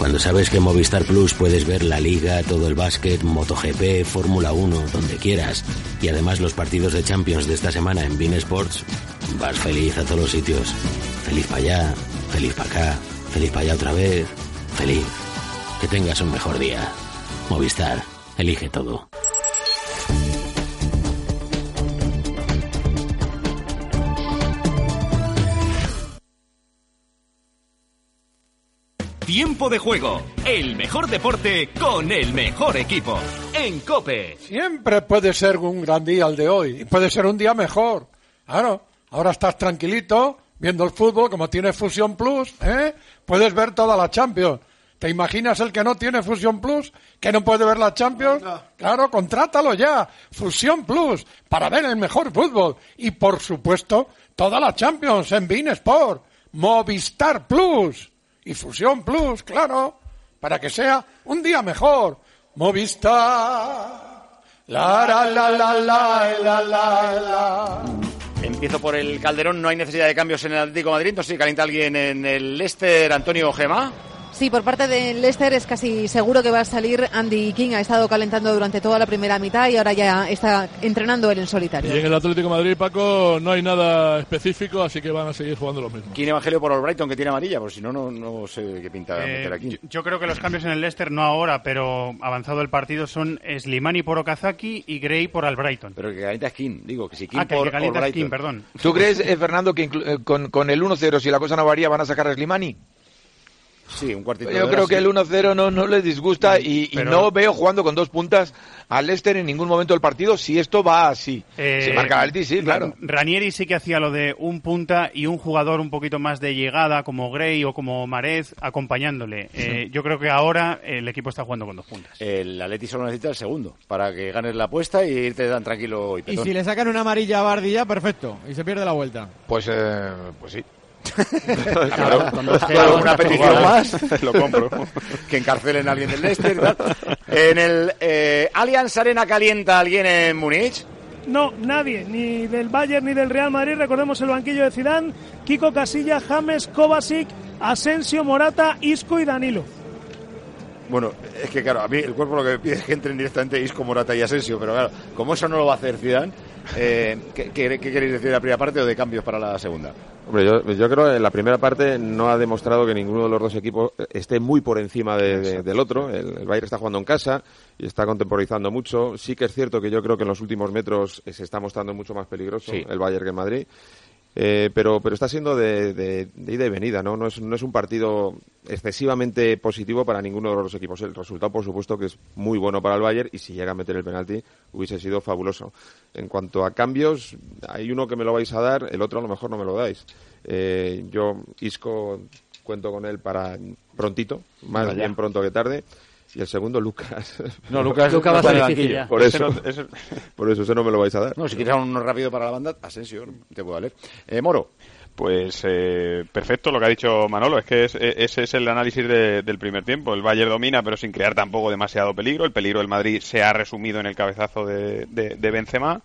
Cuando sabes que en Movistar Plus puedes ver la liga, todo el básquet, MotoGP, Fórmula 1, donde quieras, y además los partidos de Champions de esta semana en Bean Sports, vas feliz a todos los sitios. Feliz para allá, feliz para acá, feliz para allá otra vez, feliz. Que tengas un mejor día. Movistar, elige todo.
Tiempo de juego, el mejor deporte con el mejor equipo. En Cope.
Siempre puede ser un gran día el de hoy. y Puede ser un día mejor. Claro, ahora estás tranquilito viendo el fútbol, como tiene Fusión Plus, ¿eh? Puedes ver toda la Champions. ¿Te imaginas el que no tiene Fusión Plus? ¿Que no puede ver la Champions? Claro, contrátalo ya. Fusión Plus, para ver el mejor fútbol. Y por supuesto, toda la Champions en Bein Sport. Movistar Plus. Y Fusión Plus, claro. Para que sea un día mejor. Movistar. La, la, la, la, la, la, la.
Empiezo por el Calderón, no hay necesidad de cambios en el Atlético de Madrid, entonces si calienta alguien en el Leicester, Antonio Gema.
Sí, por parte del Leicester es casi seguro que va a salir Andy King. Ha estado calentando durante toda la primera mitad y ahora ya está entrenando él en solitario.
Y en el Atlético de Madrid, Paco, no hay nada específico, así que van a seguir jugando lo mismo.
¿Quién Evangelio por el Brighton que tiene amarilla? Porque si no, no, no sé qué pinta
Eh,
meter aquí.
yo- Yo creo que los cambios en el Leicester, no ahora, pero avanzado el partido, son Slimani por Okazaki y Gray por Albrighton.
Pero que calienta Skin, digo, que si King
Ah,
por
que calienta es. King, perdón.
¿Tú crees, eh, Fernando, que eh, con, con el 1-0, si la cosa no varía, van a sacar a Slimani?
Sí, un cuartito de
Yo
hora,
creo que
sí.
el 1-0 no, no les disgusta y, y
Pero-
no veo jugando con dos puntas al Leicester en ningún momento del partido si esto va así.
Eh,
si marca el sí, claro.
Ranieri sí que hacía lo de un punta y un jugador un poquito más de llegada, como Gray o como Marez, acompañándole. Eh, yo creo que ahora el equipo está jugando con dos puntas.
El Atleti solo necesita el segundo para que ganes la apuesta y irte tan tranquilo y
Y
petón.
si le sacan una amarilla a Bardi ya, perfecto. Y se pierde la vuelta.
Pues, eh, pues sí.
Claro,
con dos
claro, una petición
igual.
más. Lo compro. que encarcelen a alguien del Leicester tal. En el eh, Allianz Arena calienta a alguien en Múnich.
No, nadie, ni del Bayern ni del Real Madrid. Recordemos el banquillo de Zidane, Kiko Casilla, James, Kovacic, Asensio, Morata, Isco y Danilo.
Bueno, es que claro, a mí el cuerpo lo que me pide es que entren directamente Isco, Morata y Asensio, pero claro, como eso no lo va a hacer Zidane, eh, ¿qué, qué, qué queréis decir de la primera parte o de cambios para la segunda?
Hombre, yo, yo creo que en la primera parte no ha demostrado que ninguno de los dos equipos esté muy por encima de- de- del otro. El, el Bayern está jugando en casa y está contemporizando mucho. Sí que es cierto que yo creo que en los últimos metros se está mostrando mucho más peligroso
Sí.
el Bayern que el Madrid. Eh, pero, pero está siendo de, de- de ida y venida, ¿no? No es, no es un partido excesivamente positivo para ninguno de los equipos. El resultado, por supuesto, que es muy bueno para el Bayern y si llega a meter el penalti hubiese sido fabuloso. En cuanto a cambios, hay uno que me lo vais a dar, el otro a lo mejor no me lo dais. Eh, yo, Isco, cuento con él para prontito, más
Vaya.
bien pronto que tarde. Y el segundo, Lucas.
No, Lucas
Lucas va a ser difícil ya.
Por eso,
no- ese-
por eso, ese no me lo vais a dar.
No, si quieres uno rápido para la banda, Asensio, te puedo valer. Eh, Moro.
Pues eh, perfecto lo que ha dicho Manolo, es que es- e- ese es el análisis de- del primer tiempo. El Bayern domina, pero sin crear tampoco demasiado peligro. El peligro del Madrid se ha resumido en el cabezazo de, de, de Benzema.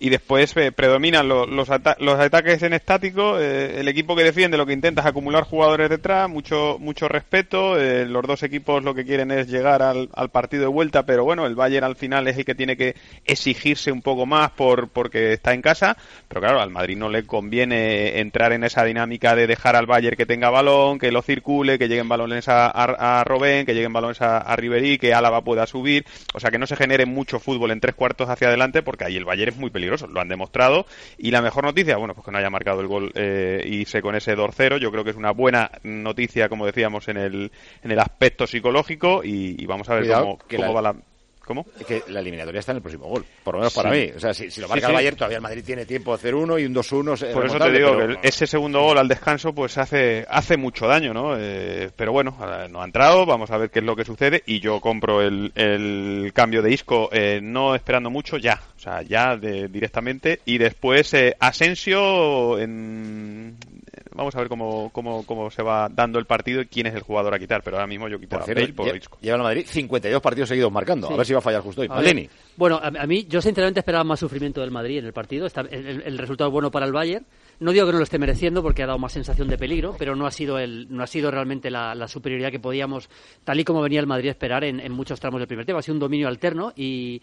Y después eh, predominan los, los, los, ataques en estático, eh, el equipo que defiende lo que intenta es acumular jugadores detrás, mucho mucho respeto, eh, los dos equipos lo que quieren es llegar al, partido de vuelta, pero bueno, el Bayern al final es el que tiene que exigirse un poco más por porque está en casa, pero claro, al Madrid no le conviene entrar en esa dinámica de dejar al Bayern que tenga balón, que lo circule, que lleguen balones a, a, a Robén, que lleguen balones a, a Ribery, que Álava pueda subir, o sea que no se genere mucho fútbol en tres cuartos hacia adelante porque ahí el Bayern es muy peligroso, lo han demostrado. Y la mejor noticia, bueno, pues que no haya marcado el gol eh, y se con ese 2-0, yo creo que es una buena noticia, como decíamos, en el, en el aspecto psicológico y, y vamos a ver
Cuidado,
cómo, cómo
la-
va la... ¿Cómo?
Que la eliminatoria está en el próximo gol, por lo menos para
Sí.
mí. O sea, si, si lo marca
sí.
el Bayern, todavía el Madrid tiene tiempo de hacer uno y un 2-1. es
Por eso te digo
pero-
que ese segundo gol al descanso pues hace hace mucho daño, ¿no? Eh, pero bueno, no ha entrado, vamos a ver qué es lo que sucede y yo compro el, el cambio de Isco eh, no esperando mucho, ya, o sea, ya de- directamente y después eh, Asensio en... Vamos a ver cómo, cómo, cómo se va dando el partido y quién es el jugador a quitar, pero ahora mismo yo quito
Por
a
cierto,
Bale por
lle-
Isco.
lleva el Madrid 52 partidos seguidos marcando.
Sí.
A ver si va a fallar justo hoy.
A
Maldini.
Bueno, a, a mí, yo sinceramente esperaba más sufrimiento del Madrid en el partido. Está- el, el- resultado es bueno para el Bayern. No digo que no lo esté mereciendo porque ha dado más sensación de peligro, pero no ha sido el, no ha sido realmente la, la superioridad que podíamos, tal y como venía el Madrid a esperar en, en muchos tramos del primer tiempo. Ha sido un dominio alterno y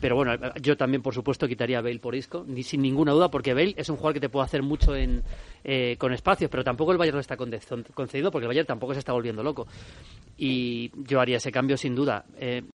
pero bueno, yo también, por supuesto, quitaría a Bale por Isco, ni, sin ninguna duda, porque Bale es un jugador que te puede hacer mucho en, eh, con espacios, pero tampoco el Bayern lo está concedido, porque el Bayern tampoco se está volviendo loco. Y yo haría ese cambio sin duda. Eh,